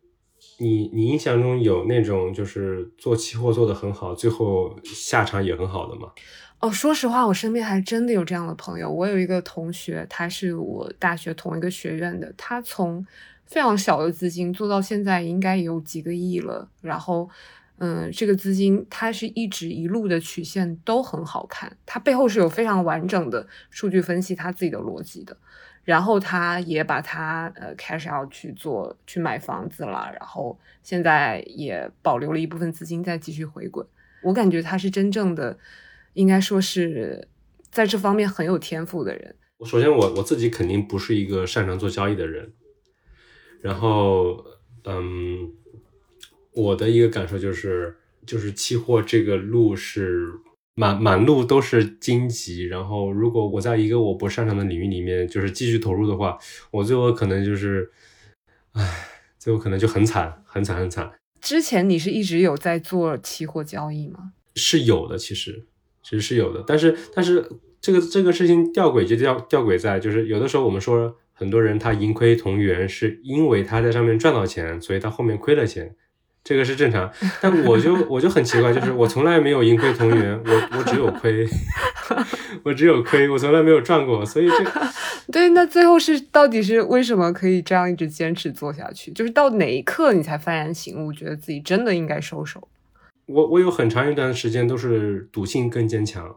你你印象中有那种就是做期货做的很好，最后下场也很好的吗？哦，说实话，我身边还真的有这样的朋友。我有一个同学，他是我大学同一个学院的，他从非常小的资金做到现在应该也有几个亿了，然后。嗯，这个资金它是一直一路的曲线都很好看，它背后是有非常完整的数据分析，它自己的逻辑的。然后他也把他呃 cash out 去做去买房子了，然后现在也保留了一部分资金再继续回滚。我感觉他是真正的，应该说是在这方面很有天赋的人。我首先，我我自己肯定不是一个擅长做交易的人，然后嗯。我的一个感受就是，就是期货这个路是满满路都是荆棘。然后，如果我在一个我不擅长的领域里面，就是继续投入的话，我最后可能就是，唉，最后可能就很惨，很惨，很惨。之前你是一直有在做期货交易吗？是有的，其实其实是有的。但是，但是这个这个事情吊诡就吊吊诡在，就是有的时候我们说很多人他盈亏同源，是因为他在上面赚到钱，所以他后面亏了钱。这个是正常，但我就我就很奇怪，就是我从来没有盈亏同源，我我只有亏，[laughs] 我只有亏，我从来没有赚过，所以这个 [laughs] 对，那最后是到底是为什么可以这样一直坚持做下去？就是到哪一刻你才幡然醒悟，觉得自己真的应该收手？我我有很长一段时间都是赌性更坚强，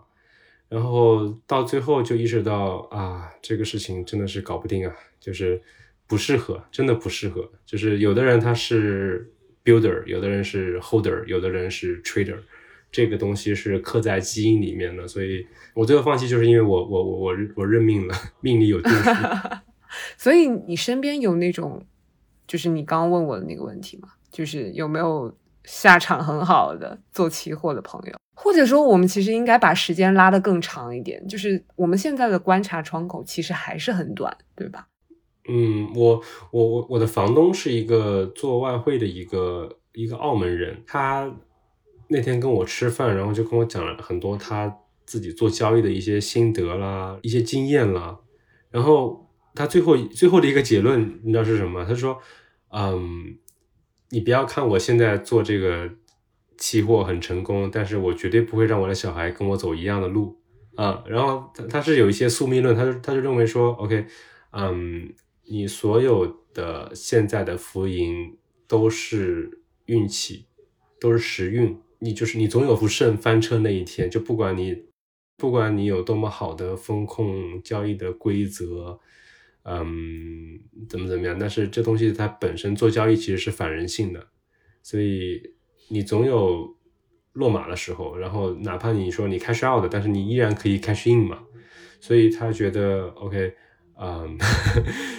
然后到最后就意识到啊，这个事情真的是搞不定啊，就是不适合，真的不适合，就是有的人他是。builder，有的人是 holder，有的人是 trader，这个东西是刻在基因里面的，所以我最后放弃就是因为我我我我我认命了，命里有定数。[laughs] 所以你身边有那种，就是你刚刚问我的那个问题吗？就是有没有下场很好的做期货的朋友？或者说，我们其实应该把时间拉得更长一点，就是我们现在的观察窗口其实还是很短，对吧？嗯，我我我我的房东是一个做外汇的一个一个澳门人，他那天跟我吃饭，然后就跟我讲了很多他自己做交易的一些心得啦，一些经验啦，然后他最后最后的一个结论，你知道是什么？他说，嗯，你不要看我现在做这个期货很成功，但是我绝对不会让我的小孩跟我走一样的路啊。然后他他是有一些宿命论，他就他就认为说，OK，嗯。你所有的现在的浮盈都是运气，都是时运。你就是你总有不慎翻车那一天。就不管你不管你有多么好的风控交易的规则，嗯，怎么怎么样，但是这东西它本身做交易其实是反人性的，所以你总有落马的时候。然后哪怕你说你 cash out 的，但是你依然可以 cash in 嘛。所以他觉得 OK。嗯，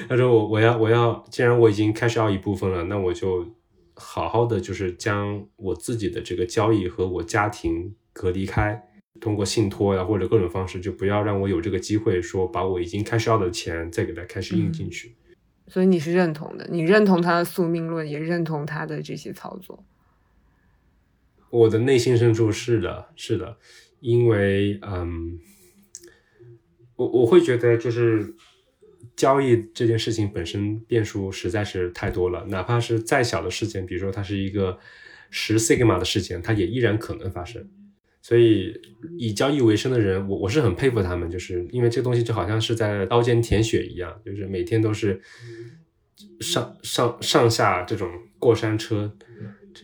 他说我我要我要，既然我已经开始要一部分了，那我就好好的就是将我自己的这个交易和我家庭隔离开，通过信托呀或者各种方式，就不要让我有这个机会说把我已经开销的钱再给他开始印进去。所以你是认同的，你认同他的宿命论，也认同他的这些操作。我的内心深处是的，是的，因为嗯，我我会觉得就是。交易这件事情本身变数实在是太多了，哪怕是再小的事件，比如说它是一个十 sigma 的事件，它也依然可能发生。所以以交易为生的人，我我是很佩服他们，就是因为这东西就好像是在刀尖舔血一样，就是每天都是上上上下这种过山车，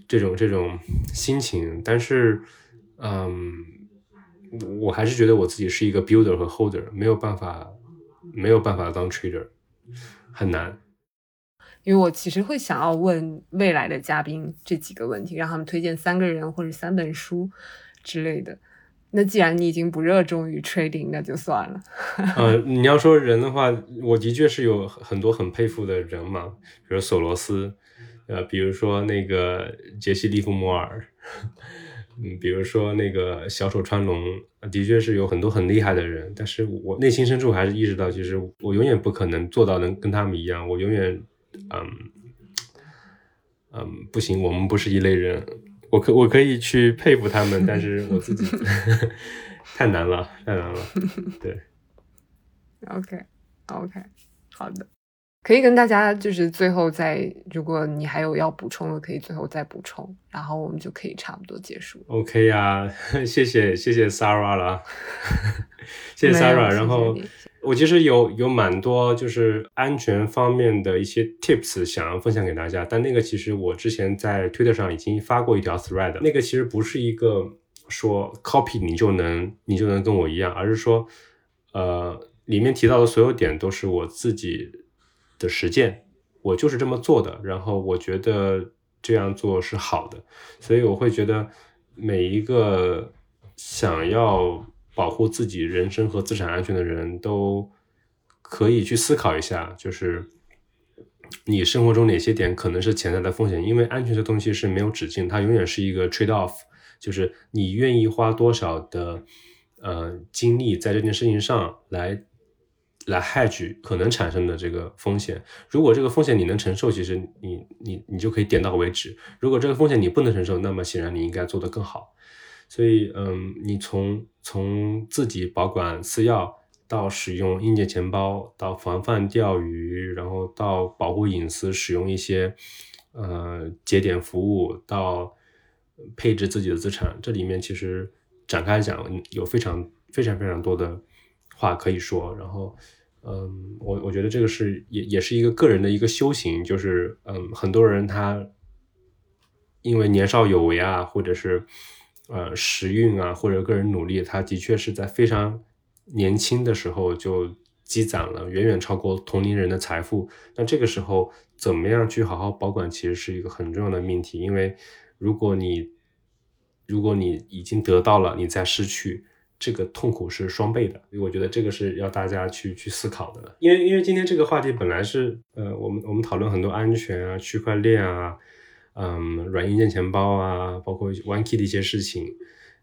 这种这种心情。但是，嗯，我还是觉得我自己是一个 builder 和 holder，没有办法没有办法当 trader，很难。因为我其实会想要问未来的嘉宾这几个问题，让他们推荐三个人或者三本书。之类的，那既然你已经不热衷于 trading，那就算了。呃，你要说人的话，我的确是有很多很佩服的人嘛，比如索罗斯，呃，比如说那个杰西·利弗摩尔，嗯，比如说那个小丑川龙，的确是有很多很厉害的人。但是我内心深处还是意识到，其实我永远不可能做到能跟他们一样，我永远，嗯，嗯，不行，我们不是一类人。我可我可以去佩服他们，但是 [laughs] 我自己 [laughs] 太难了，太难了。对，[laughs] OK，OK，好的，可以跟大家就是最后再，如果你还有要补充的，可以最后再补充，然后我们就可以差不多结束。OK 呀，[laughs] 谢谢谢谢 Sarah 了，[laughs] 谢谢 Sarah，然后。我其实有有蛮多就是安全方面的一些 tips 想要分享给大家，但那个其实我之前在 Twitter 上已经发过一条 thread，那个其实不是一个说 copy 你就能你就能跟我一样，而是说，呃，里面提到的所有点都是我自己的实践，我就是这么做的，然后我觉得这样做是好的，所以我会觉得每一个想要。保护自己人身和资产安全的人都可以去思考一下，就是你生活中哪些点可能是潜在的风险，因为安全的东西是没有止境，它永远是一个 trade off，就是你愿意花多少的呃精力在这件事情上来来 hedge 可能产生的这个风险。如果这个风险你能承受，其实你你你就可以点到为止；如果这个风险你不能承受，那么显然你应该做得更好。所以，嗯，你从从自己保管私钥，到使用硬件钱包，到防范钓鱼，然后到保护隐私，使用一些呃节点服务，到配置自己的资产，这里面其实展开讲有非常非常非常多的话可以说。然后，嗯，我我觉得这个是也也是一个个人的一个修行，就是嗯，很多人他因为年少有为啊，或者是。呃，时运啊，或者个人努力，他的确是在非常年轻的时候就积攒了远远超过同龄人的财富。那这个时候，怎么样去好好保管，其实是一个很重要的命题。因为如果你如果你已经得到了，你再失去，这个痛苦是双倍的。所以我觉得这个是要大家去去思考的。因为因为今天这个话题本来是呃，我们我们讨论很多安全啊，区块链啊。嗯，软硬件钱包啊，包括 OneKey 的一些事情，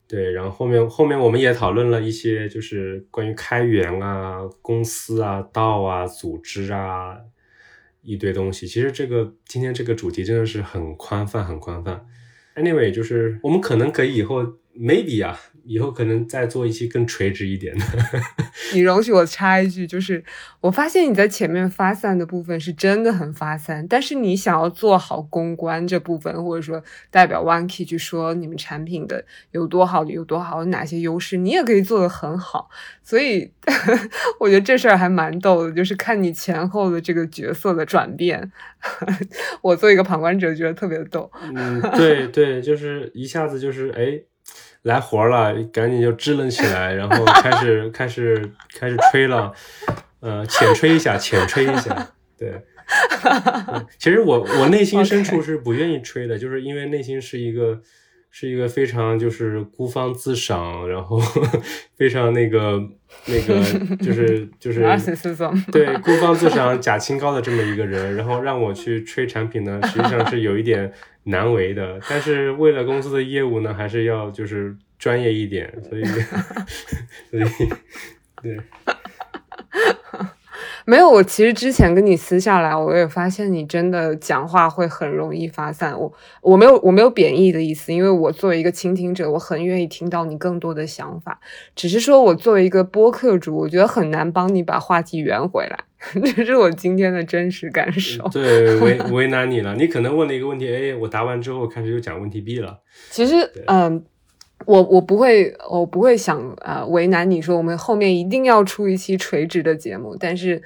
对，然后后面后面我们也讨论了一些，就是关于开源啊、公司啊、道啊、组织啊一堆东西。其实这个今天这个主题真的是很宽泛，很宽泛。Anyway，就是我们可能可以以后 maybe 啊。以后可能再做一期更垂直一点的。[laughs] 你容许我插一句，就是我发现你在前面发散的部分是真的很发散，但是你想要做好公关这部分，或者说代表 OneKey 去说你们产品的有多好，有多好，有哪些优势，你也可以做得很好。所以 [laughs] 我觉得这事儿还蛮逗的，就是看你前后的这个角色的转变。[laughs] 我作为一个旁观者，觉得特别逗。嗯，对对，就是一下子就是哎。来活了，赶紧就支棱起来，然后开始 [laughs] 开始开始吹了，呃，浅吹一下，浅吹一下，对。其实我我内心深处是不愿意吹的，就是因为内心是一个是一个非常就是孤芳自赏，然后 [laughs] 非常那个那个就是 [laughs] 就是对孤芳自赏假清高的这么一个人，然后让我去吹产品呢，实际上是有一点。难为的，[laughs] 但是为了公司的业务呢，还是要就是专业一点，[laughs] 所以，[laughs] 所以，对。没有，我其实之前跟你私下来，我也发现你真的讲话会很容易发散。我我没有我没有贬义的意思，因为我作为一个倾听者，我很愿意听到你更多的想法。只是说我作为一个播客主，我觉得很难帮你把话题圆回来，[laughs] 这是我今天的真实感受。对，为为难你了。你可能问了一个问题，，A，，我答完之后开始又讲问题 B 了。其实，嗯。我我不会，我不会想啊为难你说我们后面一定要出一期垂直的节目，但是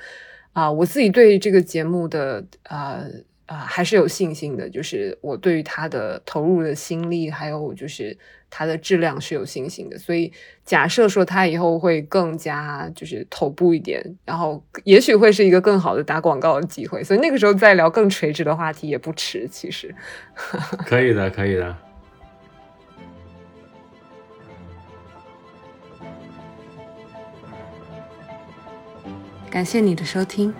啊，我自己对这个节目的啊啊还是有信心的，就是我对于他的投入的心力，还有就是他的质量是有信心的。所以假设说他以后会更加就是头部一点，然后也许会是一个更好的打广告的机会，所以那个时候再聊更垂直的话题也不迟。其实 [laughs] 可以的，可以的。感谢你的收听。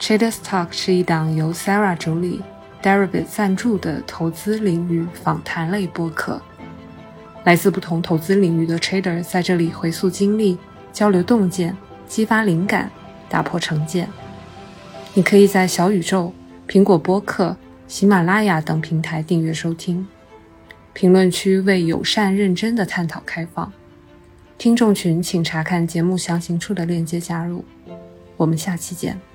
Traders Talk 是一档由 Sarah 主理、Deribit 赞助的投资领域访谈类播客。来自不同投资领域的 Trader 在这里回溯经历、交流洞见、激发灵感、打破成见。你可以在小宇宙、苹果播客、喜马拉雅等平台订阅收听。评论区为友善认真的探讨开放。听众群请查看节目详情处的链接加入。我们下期见。